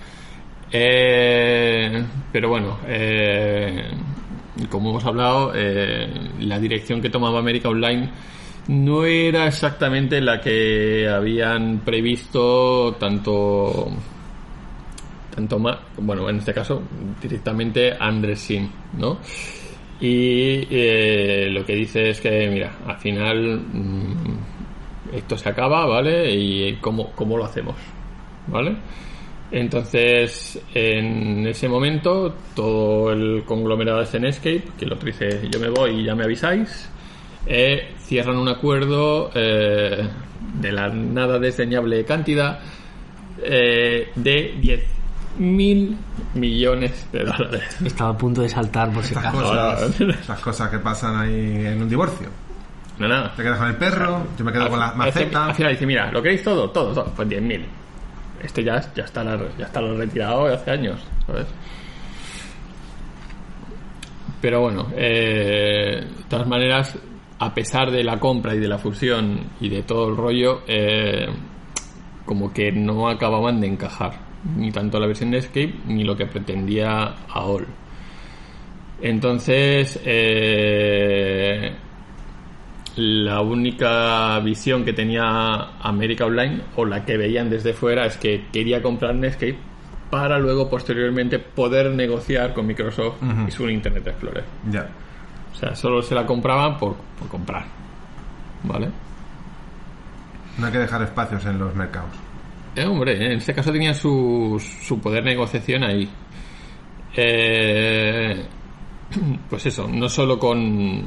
Eh, pero bueno, eh, como hemos hablado, eh, la dirección que tomaba América Online no era exactamente la que habían previsto tanto tanto más, bueno, en este caso directamente Andresin, ¿no? Y eh, lo que dice es que, mira, al final mm, esto se acaba, ¿vale? Y cómo, cómo lo hacemos, ¿vale? Entonces, en ese momento, todo el conglomerado de Netscape, que otro dice, yo me voy y ya me avisáis, eh, cierran un acuerdo eh, de la nada desdeñable cantidad eh, de 10 mil millones de dólares.
Estaba a punto de saltar por si
Estas
acaso.
cosas, estas cosas que pasan ahí en un divorcio.
No, nada.
Te quedas con el perro, yo me quedo con la maceta.
Al final dice, mira, ¿lo queréis todo? Todo, todo. Pues 10.000. Este ya, ya está la- ya está lo retirado de hace años, ¿sabes? Pero bueno, eh, de todas maneras, a pesar de la compra y de la fusión y de todo el rollo, eh, como que no acababan de encajar. Ni tanto la versión de Escape ni lo que pretendía AOL. Entonces, eh, la única visión que tenía América Online o la que veían desde fuera es que quería comprar Netscape para luego posteriormente poder negociar con Microsoft y su Internet Explorer.
Ya.
O sea, solo se la compraban por, por comprar. ¿Vale?
No hay que dejar espacios en los mercados.
Eh, hombre, en este caso tenía su, su poder de negociación ahí. Eh, [clears throat] pues eso, no solo con,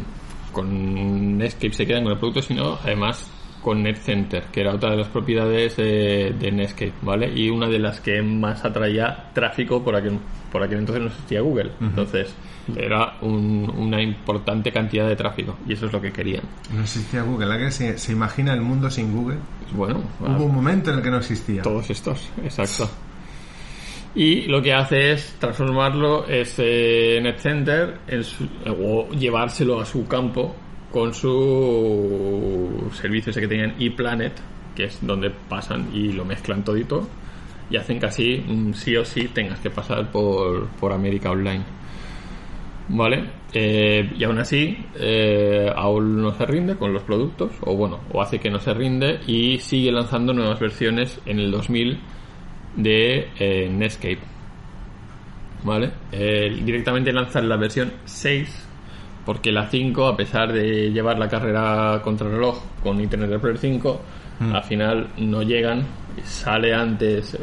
con Netscape se quedan con el producto, sino además con NetCenter, que era otra de las propiedades de, de Netscape, ¿vale? Y una de las que más atraía tráfico por aquel, por aquel entonces no existía Google. Entonces, era un- una importante cantidad de tráfico, y eso es lo que querían.
No existía Google. ¿Alguien se, se imagina el mundo sin Google?
Bueno,
Hubo un momento en el que no existía.
Todos estos, exacto. Y lo que hace es transformarlo ese NetCenter en su- o llevárselo a su campo con su servicio ese que tenían ePlanet, que es donde pasan y lo mezclan todito y hacen casi mm, sí o sí tengas que pasar por, por América Online. ¿Vale? Eh, y aún así, eh, aún no se rinde con los productos, o bueno, o hace que no se rinde y sigue lanzando nuevas versiones en el 2000 de eh, Netscape. ¿Vale? Directamente lanzan la versión 6 porque la 5, a pesar de llevar la carrera contra el reloj con Internet Explorer 5, al final no llegan. Sale antes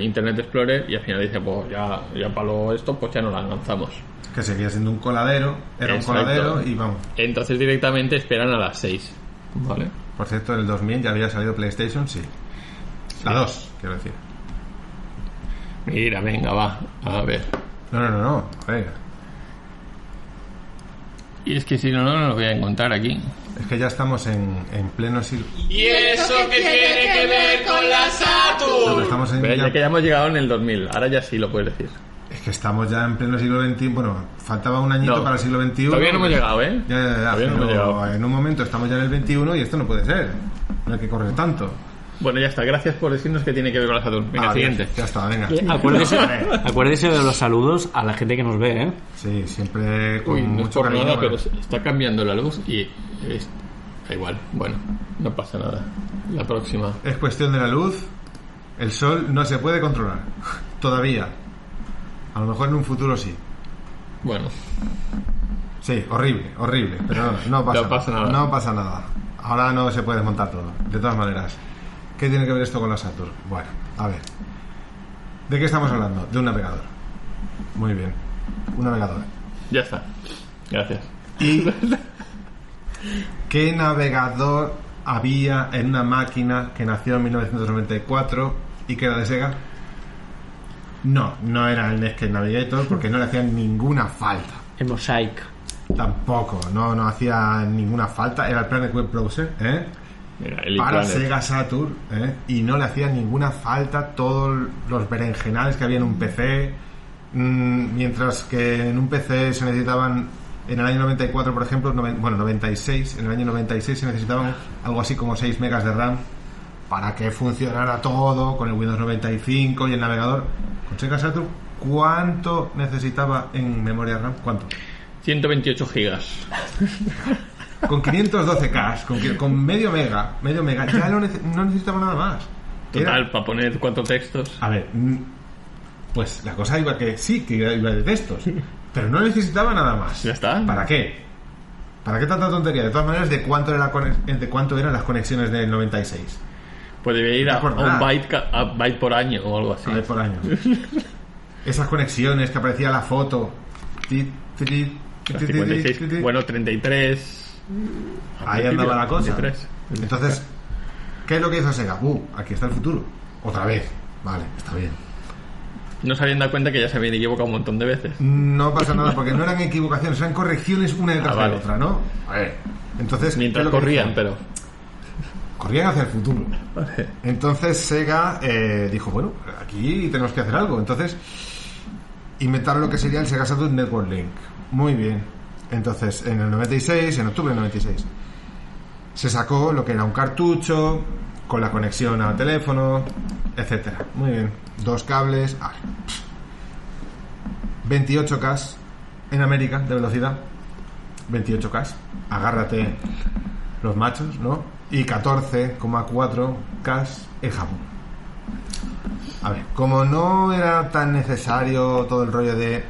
Internet Explorer y al final dice, pues ya, ya palo esto, pues ya no la lanzamos.
Que seguía siendo un coladero. Era
Exacto.
un coladero y vamos.
Entonces directamente esperan a las 6. ¿Vale?
Por cierto, en el 2000 ya había salido PlayStation, sí. La 2, quiero decir.
Mira, venga, va. A ver.
No, no, no, no. A ver.
Y es que si no, no, no lo voy a encontrar aquí.
Es que ya estamos en, en pleno siglo.
¿Y eso qué tiene que ver con la Saturn?
pero estamos en ya-
ya que ya hemos llegado en el 2000, ahora ya sí lo puedes decir.
Que estamos ya en pleno siglo XXI. Bueno, faltaba un añito
No.
para el siglo XXI.
Todavía no hemos llegado, ¿eh?
Ya, ya, ya,
Todavía no
pero
hemos llegado.
En un momento estamos ya en el XXI y esto no puede ser. No hay que correr tanto.
Bueno, ya está. Gracias por decirnos que tiene que ver con la Saturn. Venga,
Ah, bien,
siguiente.
Ya está, venga.
Acuérdese, acuérdese de los saludos a la gente que nos ve, ¿eh?
Sí, siempre con
Uy, no es
mucho
por
cariño.
nada, pero está cambiando la luz y es- da igual. Bueno, no pasa nada. La próxima.
Es cuestión de la luz. El sol no se puede controlar. [laughs] Todavía. A lo mejor en un futuro sí.
Bueno,
Sí, horrible, horrible. Pero no, no [laughs] pasa,
No pasa nada.
No pasa nada. Ahora no se puede desmontar todo. De todas maneras. ¿Qué tiene que ver esto con la Saturn? Bueno, a ver. ¿De qué estamos hablando? De un navegador. Muy bien. Un navegador.
ya está. Gracias.
¿Y [laughs] qué navegador había en una máquina que nació en 1994 y que era de Sega? No, no era el Netscape Navigator porque no le hacían ninguna falta.
El Mosaic.
Tampoco, no, no hacía ninguna falta. Era el Planet Web Browser, ¿eh?
Mira,
Para
Planet.
Sega Saturn, ¿eh? Y no le hacía ninguna falta todos los berenjenales que había en un PC. Mm, mientras que en un PC se necesitaban, en el año 94, por ejemplo, noven- bueno, 96, en el año 96 se necesitaban algo así como 6 megas de RAM para que funcionara todo con el Windows 95 y el navegador. Con Sega Saturn, ¿cuánto necesitaba en memoria RAM? ¿Cuánto?
128 gigas.
Con 512K, con, con medio mega, medio mega, ya no, nece- no necesitaba nada más. Era-
Total, para poner cuatro textos.
a ver, pues la cosa iba que sí, que iba de textos, pero no necesitaba nada más.
Ya está.
¿Para qué? ¿Para qué tanta tontería? De todas maneras, ¿de cuánto, era de cuánto eran las conexiones del 96?
Debe ir a, un byte, a byte por año o algo así.
A ver, por año. Esas conexiones que aparecía la foto. Ti, ti, ti, ti,
Las
ti, ti,
56,
ti, ti.
bueno, 33.
Ahí andaba la cosa.
principio, 33.
Entonces, ¿qué es lo que hizo Sega? Uh, aquí está el futuro. Otra vez. Vale, está bien.
No se habían dado cuenta que ya se habían equivocado un montón de veces.
No pasa nada porque no eran equivocaciones, eran correcciones una detrás
Ah, vale.
de otra, ¿no? A ver. Entonces, ¿qué
Mientras corrían, pero.
Corrían hacia el futuro. Entonces Sega eh, dijo, bueno, aquí tenemos que hacer algo. Entonces inventaron lo que sería el Sega Saturn Network Link. Muy bien. Entonces, en el 96, en octubre del 96, se sacó lo que era un cartucho con la conexión al teléfono, etcétera. Muy bien. Dos cables. vale. 28K en América de velocidad. 28K. Agárrate los machos, ¿no? Y 14,4K en Japón. A ver, como no era tan necesario todo el rollo de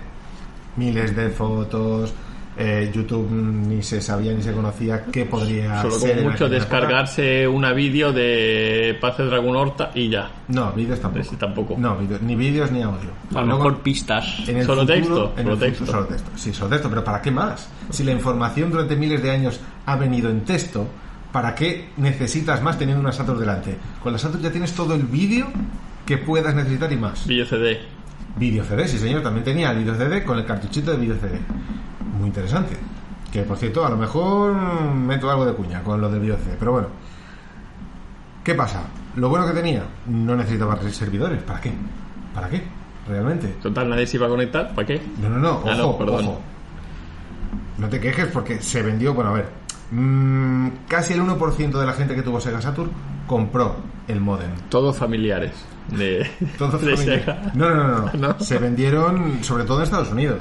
miles de fotos, eh, YouTube ni se sabía ni se conocía qué podría
Solo
ser.
como
en
mucho descargarse una vídeo de Paz de Dragon Horta y ya.
No, vídeos tampoco.
Tampoco.
No, vídeos- ni vídeos ni audio.
A lo mejor pistas.
en el
Solo
futuro-
texto,
en
solo
el
texto.
futuro- solo texto. Sí, solo texto, pero ¿para qué más? Si la información durante miles de años ha venido en texto, ¿para qué necesitas más teniendo una Saturn delante? Con la Saturn ya tienes todo el vídeo que puedas necesitar y más.
Vídeo CD.
Video CD, sí señor, también tenía el video CD con el cartuchito de video CD. Muy interesante. Que por cierto, a lo mejor meto algo de cuña con lo del video CD, pero bueno. ¿Qué pasa? Lo bueno que tenía, no necesitaba servidores. ¿Para qué? ¿Para qué? Realmente.
Total, nadie se iba a conectar. ¿Para qué?
No, no, no,
Ah, no,
ojo,
perdón.
ojo. No te quejes porque se vendió, bueno, a ver, mm, casi el 1% de la gente que tuvo Sega Saturn compró el modem.
Todos familiares. De, [laughs]
Todos
de
familia-
Sega.
No, no, no, no,
¿No?
Se vendieron sobre todo en Estados Unidos.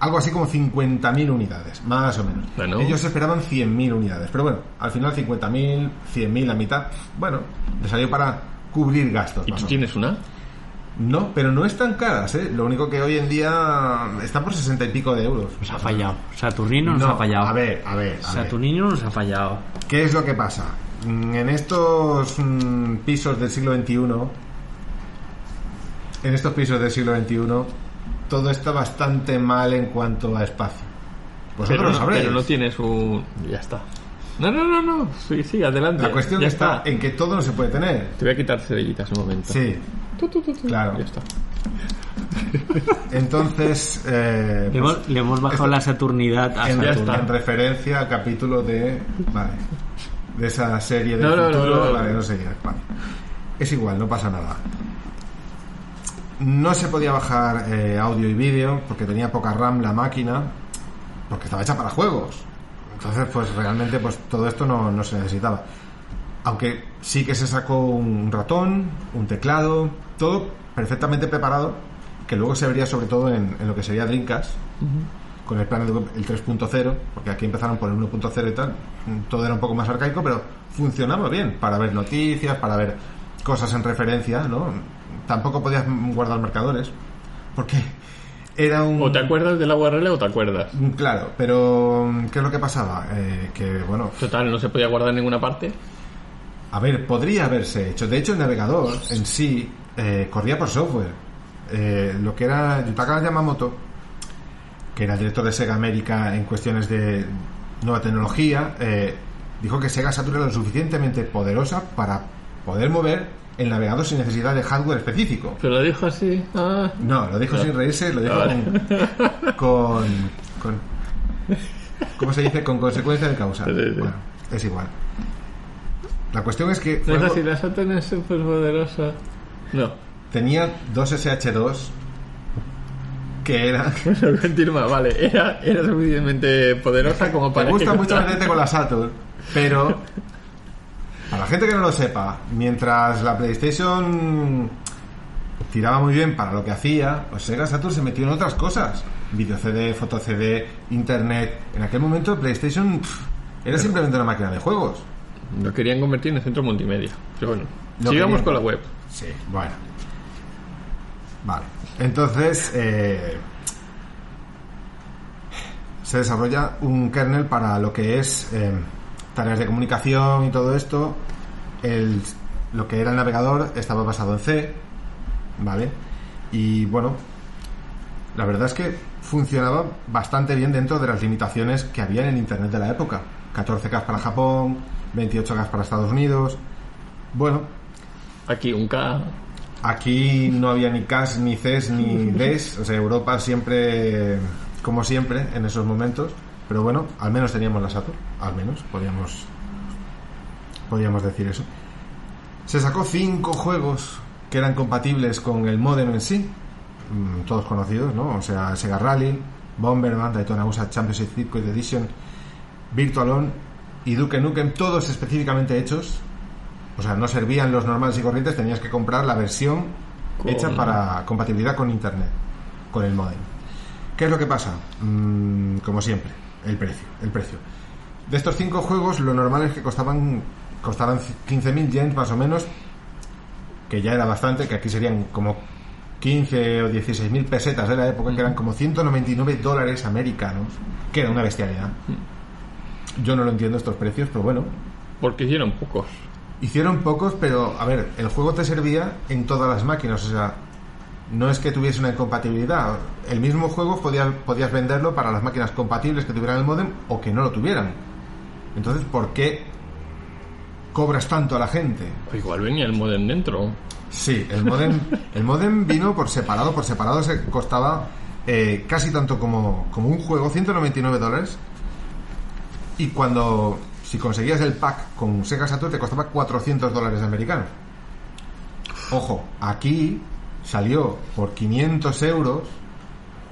Algo así como 50.000 unidades, más o menos.
Bueno.
Ellos esperaban 100.000 unidades, pero bueno, al final 50.000, 100.000, la mitad, bueno, le salió para cubrir gastos.
¿Y tú tienes una?
No, pero no están caras, ¿eh? Lo único que hoy en día está por 60 y pico de euros.
Nos ha fallado. Saturnino nos
No,
ha fallado.
A ver, a ver, a ver.
Saturnino nos ha fallado.
¿Qué es lo que pasa? Mm, En estos mm, pisos del siglo XXI, en estos pisos del siglo XXI, todo está bastante mal en cuanto a espacio. Vosotros
Pero
lo
no,
sabréis.
pero no tienes un. Ya está. No, no, no, no. Sí, sí, adelante.
La cuestión
ya
está, en que todo no se puede tener.
Te voy a quitar cerillitas un momento.
Sí,
Tu, tu, tu, tu.
Claro.
Ya está. [laughs]
entonces... eh,
Le
pues,
hemos, le hemos bajado
esto-
la Saturnidad a
en,
Saturno.
en referencia al capítulo de vale, de esa serie de
No, no,
futuro
no, no.
vale no sé qué, vale. es igual no pasa nada no se podía bajar eh, audio y vídeo porque tenía poca RAM la máquina porque estaba hecha para juegos entonces pues realmente pues todo esto no, no se necesitaba Aunque sí que se sacó un ratón, un teclado, todo perfectamente preparado, que luego se vería sobre todo en, en lo que sería Dreamcast, con el plan de- el 3.0, porque aquí empezaron por el 1.0 y tal, todo era un poco más arcaico, pero funcionaba bien para ver noticias, para ver cosas en referencia, ¿no? Tampoco podías guardar marcadores, porque era un...
O te acuerdas de la URL o te acuerdas.
Claro, pero ¿qué es lo que pasaba? Eh, que, bueno,
Total, no se podía guardar en ninguna parte.
A ver, podría haberse hecho. De hecho, el navegador en sí eh, corría por software. Eh, lo que era Yutaka Yamamoto, que era el director de Sega América en cuestiones de nueva tecnología, eh, dijo que Sega Saturn era lo suficientemente poderosa para poder mover el navegador sin necesidad de hardware específico.
Pero lo dijo así. Ah.
No, lo dijo
No.
sin reírse, lo dijo
Ah,
con, con, con- ¿Cómo se dice? Con consecuencia de causa. Bueno, es igual. La cuestión es que
así, la Saturn es súper poderosa. No.
tenía dos SH2 que era... [laughs]
Continúa, vale. Era, era suficientemente poderosa como para.
Me gusta mucho meterte con la Saturn, pero para la gente que no lo sepa, mientras la PlayStation tiraba muy bien para lo que hacía, pues Sega Saturn se metió en otras cosas. Video CD, foto CD, internet. En aquel momento PlayStation pff, era simplemente una máquina de juegos.
Lo querían convertir en centro multimedia. Pero bueno,
Lo
sigamos
querían.
con la web.
Sí, bueno. Vale. Entonces, eh, se desarrolla un kernel para lo que es eh, tareas de comunicación y todo esto. El, lo que era el navegador estaba basado en C, ¿vale? Y bueno, la verdad es que funcionaba bastante bien dentro de las limitaciones que había en el Internet de la época. 14K para Japón, 28K para Estados Unidos. Bueno,
Aquí un K.
Aquí no había ni CAS, ni CES, ni DES. O sea, Europa siempre, como siempre, en esos momentos. Pero bueno, al menos teníamos la Saturn. Al menos, podríamos, podríamos decir eso. Se sacó cinco juegos que eran compatibles con el modem en sí. mm, Todos conocidos, ¿no? O sea, Sega Rally, Bomberman, Daytona USA Championship Circuit Edition, Virtual On y Duke Nukem, todos específicamente hechos o sea, no servían los normales y corrientes, tenías que comprar la versión
Con-
hecha para compatibilidad con internet, con el modem. ¿Qué es lo que pasa? Mm, como siempre, el precio, el precio. De estos cinco juegos, lo normal es que costaban costaran 15.000 yens más o menos, que ya era bastante, que aquí serían como 15 o 16.000 pesetas de la época, que eran como 199 dólares americanos, que era una bestialidad. Yo no lo entiendo estos precios, pero bueno,
Porque hicieron pocos.
Hicieron pocos, pero a ver, el juego te servía en todas las máquinas, o sea, no es que tuviese una incompatibilidad. El mismo juego podía- podías venderlo para las máquinas compatibles que tuvieran el modem o que no lo tuvieran. Entonces, ¿por qué cobras tanto a la gente?
Igual venía el modem dentro.
Sí, el modem, [laughs] el modem vino por separado, por separado se costaba eh, casi tanto como, como un juego, 199 dólares. Y cuando, si conseguías el pack con Sega Saturn, te costaba 400 dólares americanos. Ojo, aquí salió por 500 euros,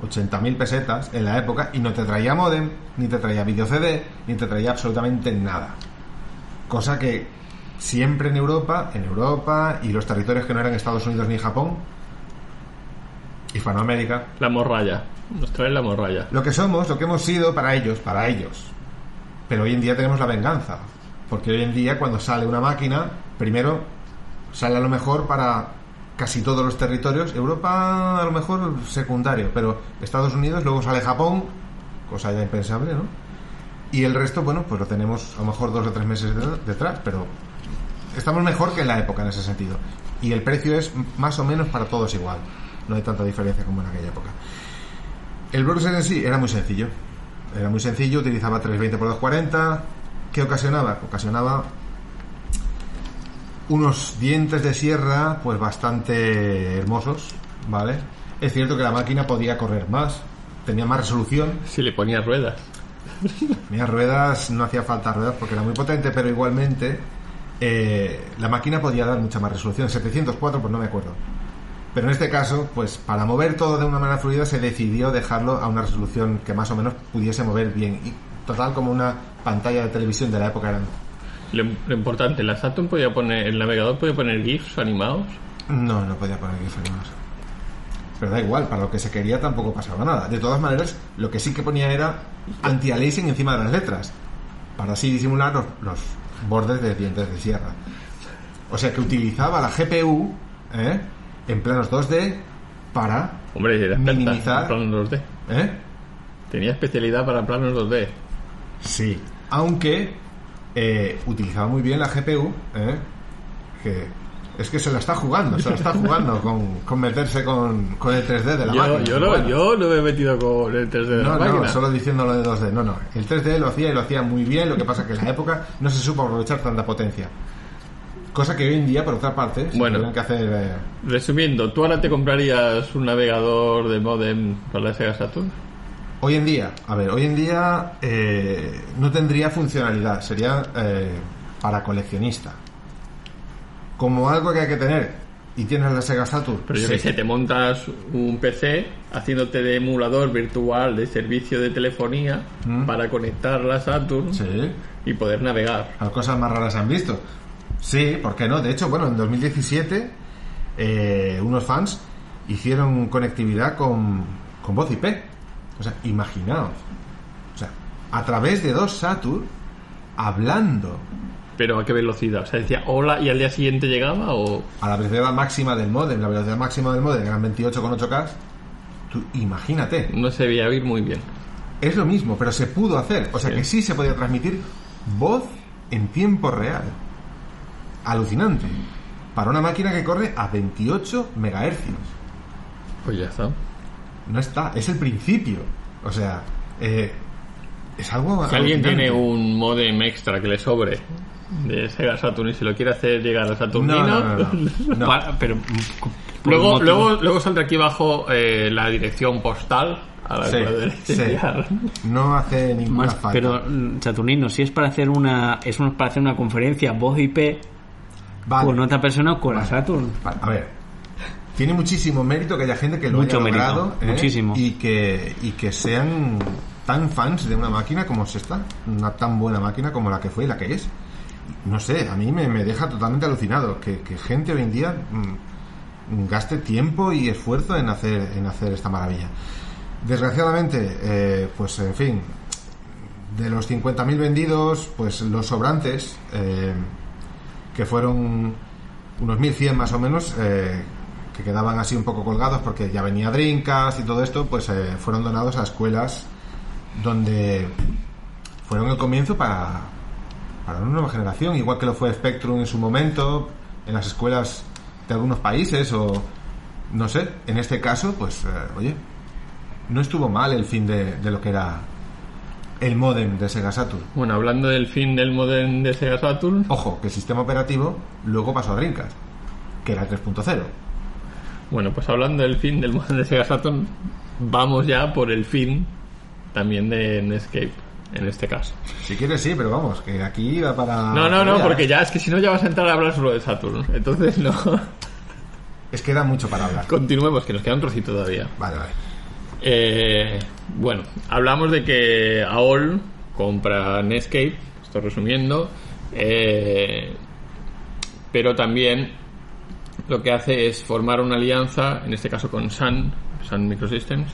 80.000 pesetas en la época, y no te traía modem, ni te traía video CD, ni te traía absolutamente nada. Cosa que siempre en Europa, en Europa y los territorios que no eran Estados Unidos ni Japón, Hispanoamérica,
La morralla. Nos traen la morralla.
lo que somos, lo que hemos sido para ellos, para ellos. Pero hoy en día tenemos la venganza. Porque hoy en día cuando sale una máquina, primero sale a lo mejor para casi todos los territorios. Europa a lo mejor secundario, pero Estados Unidos, luego sale Japón, cosa ya impensable, ¿no? Y el resto, bueno, pues lo tenemos a lo mejor dos o tres meses de- detrás, pero estamos mejor que en la época en ese sentido. Y el precio es más o menos para todos igual. No hay tanta diferencia como en aquella época. El browser en sí era muy sencillo. Era muy sencillo, utilizaba 320 x 240. ¿Qué ocasionaba? Ocasionaba unos dientes de sierra pues bastante hermosos, ¿vale? Es cierto que la máquina podía correr más, tenía más resolución,
Si le ponía ruedas.
Tenía ruedas, no hacía falta ruedas porque era muy potente, pero igualmente eh, la máquina podía dar mucha más resolución. 704, pues no me acuerdo. Pero en este caso, pues para mover todo de una manera fluida se decidió dejarlo a una resolución que más o menos pudiese mover bien. Y total como una pantalla de televisión de la época eran
Lo, lo importante, la Saturn podía poner, el navegador podía poner GIFs animados.
No, no podía poner GIF animados. Pero da igual, para lo que se quería tampoco pasaba nada. De todas maneras, lo que sí que ponía era anti-aliasing encima de las letras. Para así disimular los, los bordes de dientes de sierra. O sea que utilizaba la GPU ¿eh? En planos 2D para.
Hombre, era
Minimizar.
planos 2D.
¿eh?
Tenía especialidad para planos 2D.
Sí. Aunque eh, utilizaba muy bien la GPU, ¿eh? que es que se la está jugando, se la está jugando [laughs] con, con meterse con, con el 3D de la
Yo,
máquina.
yo, no,
Bueno.
yo no me he metido con el 3D de la
No,
máquina.
no, solo diciendo lo de 2D. No, no. El 3D lo hacía y lo hacía muy bien. Lo que pasa que en la época no se supo aprovechar tanta potencia. Cosa que hoy en día, por otra parte, se
Bueno.
que hacer. eh,
Resumiendo, ¿tú ahora te comprarías un navegador de modem para la Sega Saturn?
Hoy en día, a ver, hoy en día eh, no tendría funcionalidad. Sería eh, para coleccionista. Como algo que hay que tener. Y tienes la Sega Saturn.
Pero yo
sí.
que sé, te montas un PC haciéndote de emulador virtual de servicio de telefonía
Mm.
para conectar la Saturn
Sí.
y poder navegar.
Las cosas más raras se han visto. Sí, ¿por qué no? De hecho, bueno, en 2017 eh, unos fans hicieron conectividad con, con voz IP. O sea, imaginaos. O sea, a través de dos Saturn, hablando
Pero a qué velocidad? O sea, decía hola y al día siguiente llegaba o...
a la velocidad máxima del modem. La velocidad máxima del modem eran 28,8K. Tú imagínate.
No se veía oír muy bien.
Es lo mismo, pero se pudo hacer. O sea
Sí.
que sí se podía transmitir voz en tiempo real. Alucinante. Para una máquina que corre a 28 megahercios.
Pues ya está.
No está, es el principio. O sea, eh, es algo.
Si alguien tiene un modem extra que le sobre de Sega Saturn y se lo quiere hacer llegar a
No,
Saturnino...
no, no, no. [laughs] No.
Para- pero
Luego, luego, luego saldrá aquí abajo eh, la dirección postal a la
Sí,
poder
sí.
enviar.
No hace ninguna
Más,
falta.
pero mm, Saturnino, si es para hacer una es para hacer una conferencia voz IP
Vale.
con otra persona o con la
Vale.
Saturn.
Vale, A ver, tiene muchísimo mérito que haya gente que lo
Mucho
haya
mérito,
logrado ¿eh?
muchísimo.
y que y que sean tan fans de una máquina como es esta, una tan buena máquina como la que fue y la que es. No sé, a mí me, me deja totalmente alucinado que, que gente hoy en día mm, gaste tiempo y esfuerzo en hacer en hacer esta maravilla. Desgraciadamente, eh, pues en fin, de los 50.000 vendidos, pues los sobrantes, eh, que fueron unos 1.100 más o menos, eh, que quedaban así un poco colgados porque ya venía Dreamcast y todo esto, pues eh, fueron donados a escuelas donde fueron el comienzo para, para una nueva generación, igual que lo fue Spectrum en su momento, en las escuelas de algunos países o no sé, en este caso, pues eh, oye, no estuvo mal el fin de lo que era el modem de Sega Saturn.
Bueno, hablando del fin del modem de Sega Saturn,
Ojo, que el sistema operativo luego pasó a Dreamcast, que era el 3.0.
bueno, pues hablando del fin del modem de Sega Saturn, vamos ya por el fin también de Netscape, en este caso.
Si quieres sí, pero vamos, que aquí va para...
No, no, no, porque
allá.
ya es que si no ya vas a entrar a hablar solo de Saturn. Entonces no.
Es que da mucho para hablar.
Continuemos, que nos queda un trocito todavía.
Vale, vale.
Eh, bueno, hablamos de que AOL compra Netscape, estoy resumiendo, eh, pero también lo que hace es formar una alianza, en este caso con Sun, Sun Microsystems,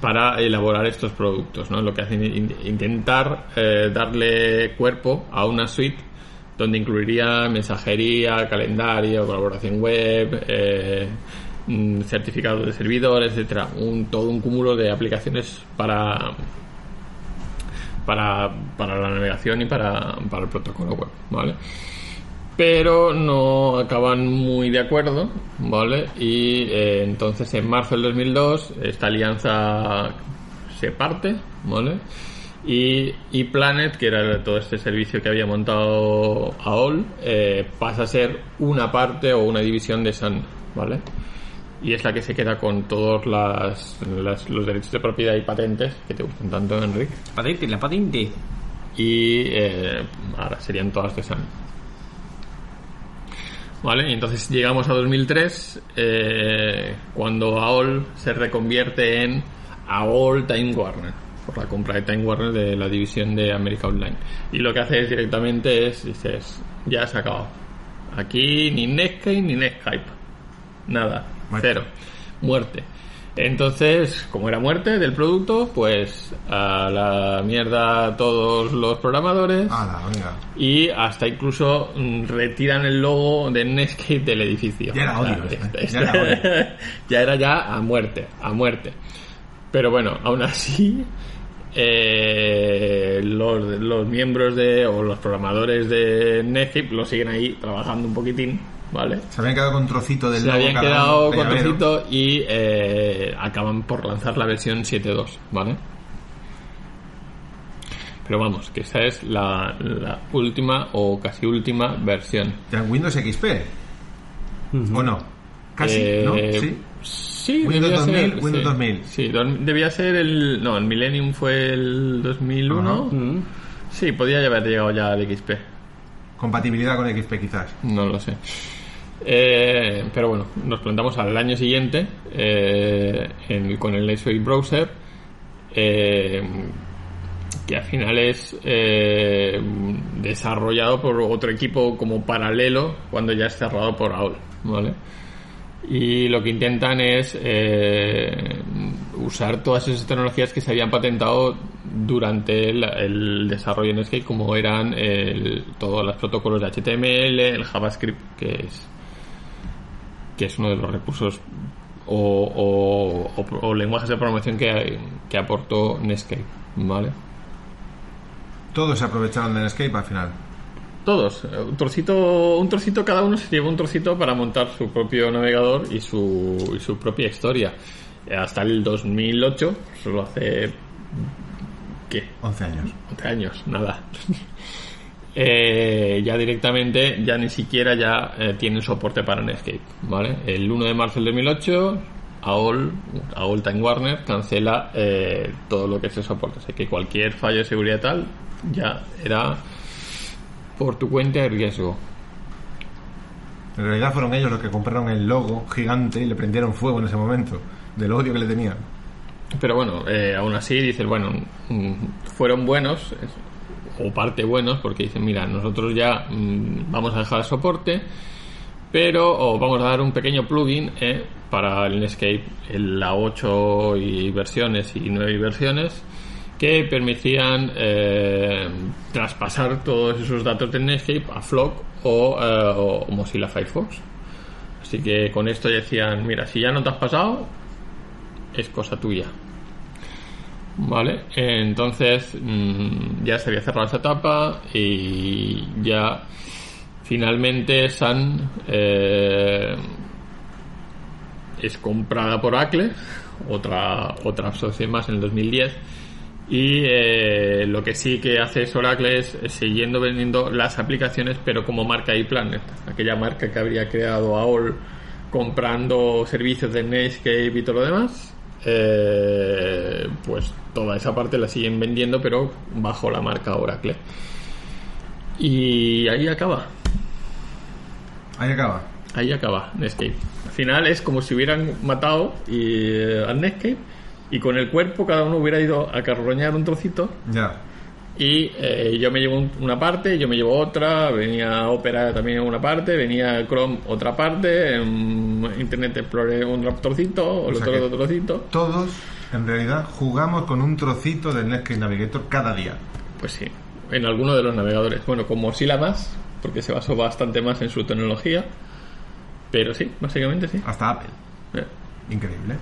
para elaborar estos productos. ¿no? Lo que hace es in- intentar eh, darle cuerpo a una suite donde incluiría mensajería, calendario, colaboración web, eh, mm, certificado de servidor, etcétera, todo un cúmulo de aplicaciones para para, para la navegación y para, para el protocolo web, ¿vale? Pero no acaban muy de acuerdo, ¿vale? Y eh, entonces en marzo del 2002 esta alianza se parte, ¿vale? Y, y Planet, que era todo este servicio que había montado AOL, eh, pasa a ser una parte o una división de Sun, ¿vale? Y es la que se queda con todos las, las- los derechos de propiedad y patentes que te gustan tanto, Enrique.
Patente, la patente.
Y eh, ahora serían todas de Sun. ¿Vale? Y entonces llegamos a 2003, eh, cuando AOL se reconvierte en AOL Time Warner. por la compra de Time Warner de la división de America Online. Y lo que hace es directamente es, dices, ya se ha acabado. Aquí ni Netscape ni Netscape. Nada,
Muerte.
cero. Muerte. Entonces, como era muerte del producto, pues a la mierda todos los programadores
Hala, venga.
y hasta incluso mm, retiran el logo de Netscape del edificio.
Ya era
O sea,
odio, este,
este-
ya era odio. [laughs]
ya era ya a muerte, a muerte. Pero bueno, aún así, eh, los, los miembros de, o los programadores de Netscape lo siguen ahí trabajando un poquitín, ¿vale?
Se habían quedado con trocito del
Se
logo
habían quedado con trocito y eh, acaban por lanzar la versión 7.2, ¿vale? Pero vamos, que esa es la, la última o casi última versión.
Ya en Windows XP. ¿O no? Casi,
Eh,
¿no? Sí.
Sí,
Windows
debía
2000,
ser,
Windows
sí.
2000.
Sí, do- debía ser el... No, el Millennium fue el 2001.
Ajá.
Mm.
Sí, podía haber llegado ya al XP.
Compatibilidad con XP quizás.
No lo sé. Eh, pero bueno, nos plantamos al año siguiente eh, con el Netscape Browser, eh, que al final es desarrollado por otro equipo como paralelo cuando ya es cerrado por AOL, ¿vale? Y lo que intentan es usar todas esas tecnologías que se habían patentado durante el, desarrollo en Netscape, como eran todos los protocolos de HTML, el JavaScript, que es que es uno de los recursos o, o- o- o lenguajes de programación que, que aportó Netscape, ¿vale?
Todos se aprovecharon de Netscape al final.
Todos, un trocito, un trocito cada uno se llevó un trocito para montar su propio navegador y su, y su propia historia. Hasta el 2008, solo hace ¿qué?
11 años.
11 años, nada. Eh, ya directamente, ya ni siquiera ya eh, tienen soporte para Netscape, ¿vale? El 1 de marzo del 2008, AOL, AOL Time Warner cancela eh, todo lo que es el soporte. Así que cualquier fallo de seguridad tal ya era por tu cuenta y riesgo.
En realidad fueron ellos los que compraron el logo gigante y le prendieron fuego en ese momento. Del odio que le tenían.
Pero bueno, eh, aún así dices, bueno, mm, fueron buenos, o parte buenos, porque dicen, mira, nosotros ya mm, vamos a dejar el soporte, pero o vamos a dar un pequeño plugin eh, para el Netscape, en la 8 y versiones y 9 y versiones, que permitían eh, traspasar todos esos datos del Netscape a Flock eh, o Mozilla Firefox. Así que con esto decían, mira, si ya no te has pasado, es cosa tuya. Vale, entonces mm, ya se había cerrado esa etapa y ya finalmente Sun eh, es comprada por Acle, otra, otra más en el 2010. Y eh, lo que sí que hace es Oracle es siguiendo vendiendo las aplicaciones, pero como marca iPlanet, aquella marca que habría creado AOL comprando servicios de Netscape y todo lo demás. Eh, pues toda esa parte la siguen vendiendo, pero bajo la marca Oracle. Y ahí acaba.
Ahí acaba.
Ahí acaba Netscape. Al final es como si hubieran matado y, eh, al Netscape y con el cuerpo cada uno hubiera ido a carroñar un trocito
Ya.
Y eh, yo me llevo un- una parte, yo me llevo otra, venía Opera también en una parte, venía Chrome otra parte, em, Internet Explorer un trocito, el otro otro trocito.
Todos, en realidad, jugamos con un trocito del Netscape Navigator cada día.
Pues sí, en alguno de los navegadores. Bueno, con Mozilla más, porque se basó bastante más en su tecnología. Pero sí, básicamente sí.
Hasta Apple.
Eh.
Increíble.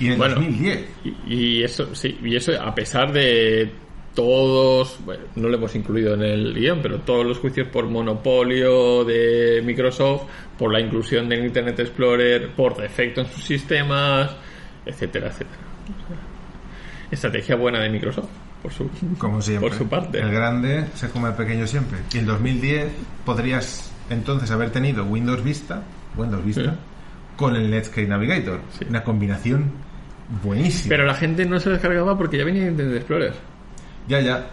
Y en el
Bueno.
2010.
Y, y eso, sí, y eso a pesar de todos, bueno, no lo hemos incluido en el guion, pero todos los juicios por monopolio de Microsoft, por la inclusión del Internet Explorer por defecto en sus sistemas, etcétera, etcétera. Estrategia buena de Microsoft, por su,
Como siempre.
por su parte.
El grande se come al pequeño siempre. Y en 2010 podrías entonces haber tenido Windows Vista, Windows Vista,
Sí.
con el Netscape Navigator.
Sí.
Una combinación buenísima.
Pero la gente no se descargaba porque ya venía Internet Explorer.
Ya, ya.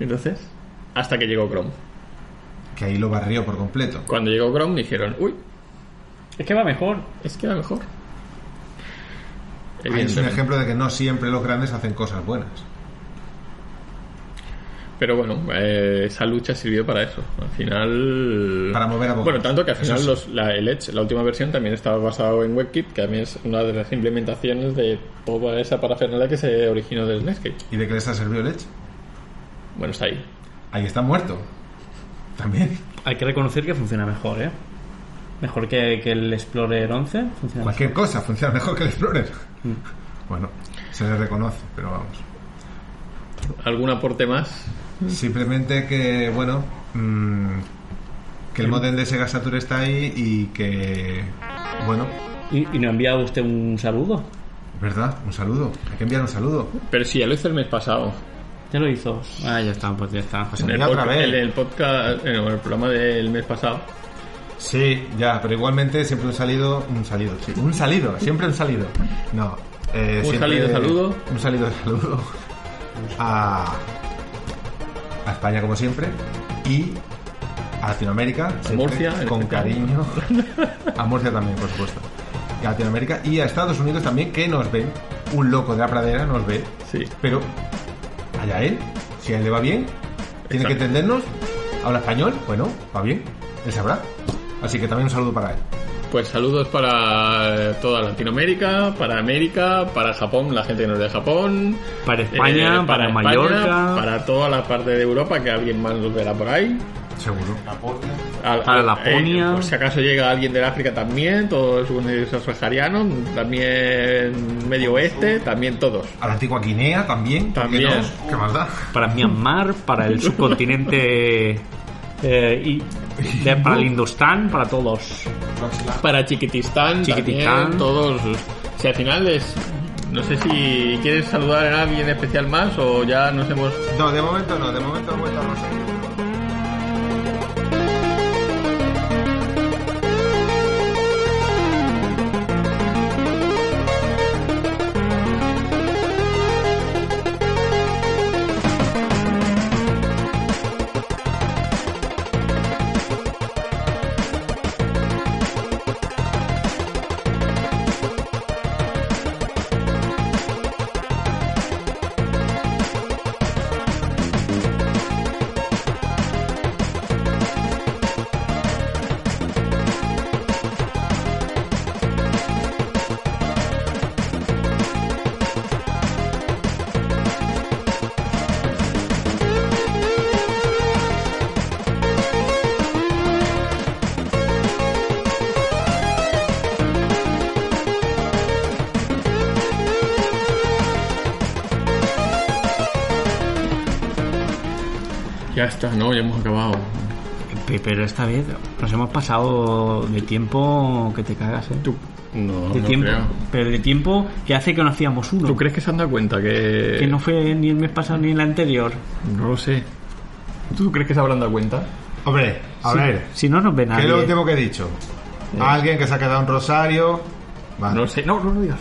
Entonces, hasta que llegó Chrome.
Que ahí lo barrió por completo.
Cuando llegó Chrome dijeron, uy,
Es que va mejor.
es que era mejor.
es un ejemplo de que no siempre los grandes hacen cosas buenas.
Pero bueno, eh, esa lucha sirvió para eso. Al final.
Para mover a Bob.
Bueno, tanto que al final
sí.
los- la, el Edge, la última versión, también estaba basado en WebKit, que también es una de las implementaciones de toda esa parafernalia que se originó del Netscape.
¿Y de qué les ha servido el Edge?
Bueno, está ahí.
Ahí está muerto. También.
Hay que reconocer que funciona mejor, ¿eh? Mejor que, que el Explorer 11. Funciona
Cualquier cosa funciona mejor que el Explorer.
Mm.
Bueno, se le reconoce, pero vamos.
¿Algún aporte más?
Simplemente que, bueno, mm, que el modem de Sega Saturn está ahí y que, bueno,
¿Y, y nos ha enviado usted un saludo?
verdad, un saludo. Hay que enviar un saludo.
Pero si ya lo hice el mes pasado.
Ya lo hizo. Ah, ya está, pues ya está.
Pues
En el,
envía otra
podca-
vez.
en el podcast, en el programa del mes pasado.
Sí, ya, pero igualmente siempre un salido, un salido, sí, un salido, siempre un salido. No, eh,
Un
siempre-
salido, saludo.
Un salido, saludo a, [laughs] a España como siempre y a Latinoamérica, siempre,
Murcia, en
con
especial.
cariño, a Murcia también, por supuesto, y a Latinoamérica y a Estados Unidos también que nos ven, un loco de la pradera nos ve,
Sí.
pero allá él, si a él le va bien, tiene que entendernos, habla español, bueno, va bien, él sabrá. Así que también un saludo para él.
Pues saludos para toda Latinoamérica, para América, para Japón, la gente que nos de Japón.
Para España, para Mallorca.
Para toda la parte de Europa, que alguien más nos verá por ahí.
Seguro.
Al-
Para
al-
Laponia.
eh, por si acaso llega alguien del África también, todos los saharianos, también Medio Oeste, también todos.
A la antigua Guinea también. ¿por qué
También.
no? ¿Qué más da?
Para Myanmar, para el subcontinente. [laughs] eh, y de- para el Indostán, para todos.
Para Chiquitistán,
Chiquitistán.
también, todos. Si al final es. No sé si quieres saludar a alguien especial más o ya nos hemos
No, de momento no, de momento hemos vuelto a
Ya está, ¿no? Ya hemos acabado.
Pe- Pero esta vez nos hemos pasado de tiempo que te cagas, ¿eh?
Tú, no,
de
no
tiempo,
creo.
pero de tiempo que hace que no hacíamos uno.
¿Tú crees que se han dado cuenta que...
Que no fue ni el mes pasado ni el anterior.
No lo sé. ¿Tú crees que se habrán dado cuenta?
Hombre, a ver,
Si no nos ve
¿qué
nadie.
es lo último que he dicho? Alguien que se ha quedado en Rosario. Vale.
No lo sé. No, no lo digas.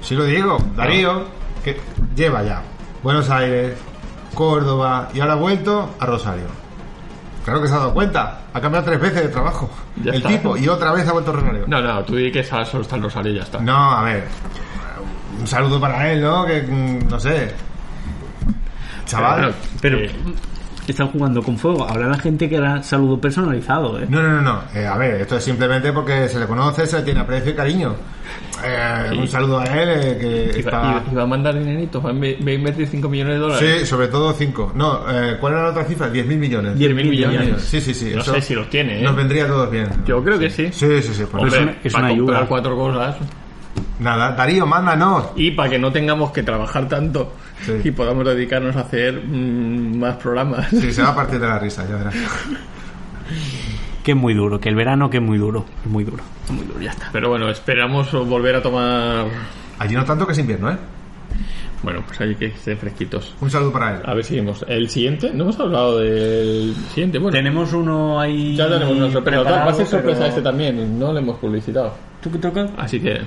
Sí lo digo, Darío, que lleva ya Buenos Aires, Córdoba y ahora ha vuelto a Rosario. Claro que se ha dado cuenta, ha cambiado tres veces de trabajo.
Ya
el
está.
tipo, y otra vez ha vuelto a Rosario.
No, no, tú di que solo está en Rosario y ya está.
No, a ver. Un saludo para él, ¿no? Que mm, no sé. Chaval.
Bueno,
Pero
eh,
están jugando con fuego. Habrá la gente que era saludo personalizado, ¿eh?
No, no, no, no. Eh, a ver, esto es simplemente porque se le conoce, se le tiene aprecio y cariño. Eh,
Sí.
Un saludo a él, eh, que
iba,
está...
iba- a mandar dineritos, va a invertir 5 millones de dólares.
Sí, sobre todo 5. No, eh, ¿cuál era la otra cifra? 10.000 millones.
10.000 millones.
Sí, sí, sí.
No
eso
sé si los tiene, ¿eh?
Nos vendría a todos bien.
Yo creo que sí.
Sí, sí, sí. pues
Hombre,
es una- es
para
una ayuda.
comprar cuatro cosas
Nada, Darío, mándanos.
y para que no tengamos que trabajar tanto
Sí.
y podamos dedicarnos a hacer mm, más programas.
Sí, se va a partir de la risa, ya verás. [laughs]
Que es muy duro, que el verano que es muy duro. Es muy duro. Muy duro, ya está.
Pero bueno, esperamos volver a tomar.
Allí no tanto que es invierno, ¿eh?
Bueno, pues hay que estar fresquitos.
Un saludo para él.
A ver, seguimos. El siguiente, no hemos hablado del siguiente. Bueno,
Tenemos uno ahí.
ya tenemos una sorpresa. Va a ser sorpresa
pero-
este también, no lo hemos publicitado.
¿Tú qué tocas?
Así que.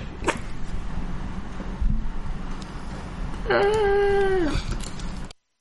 う。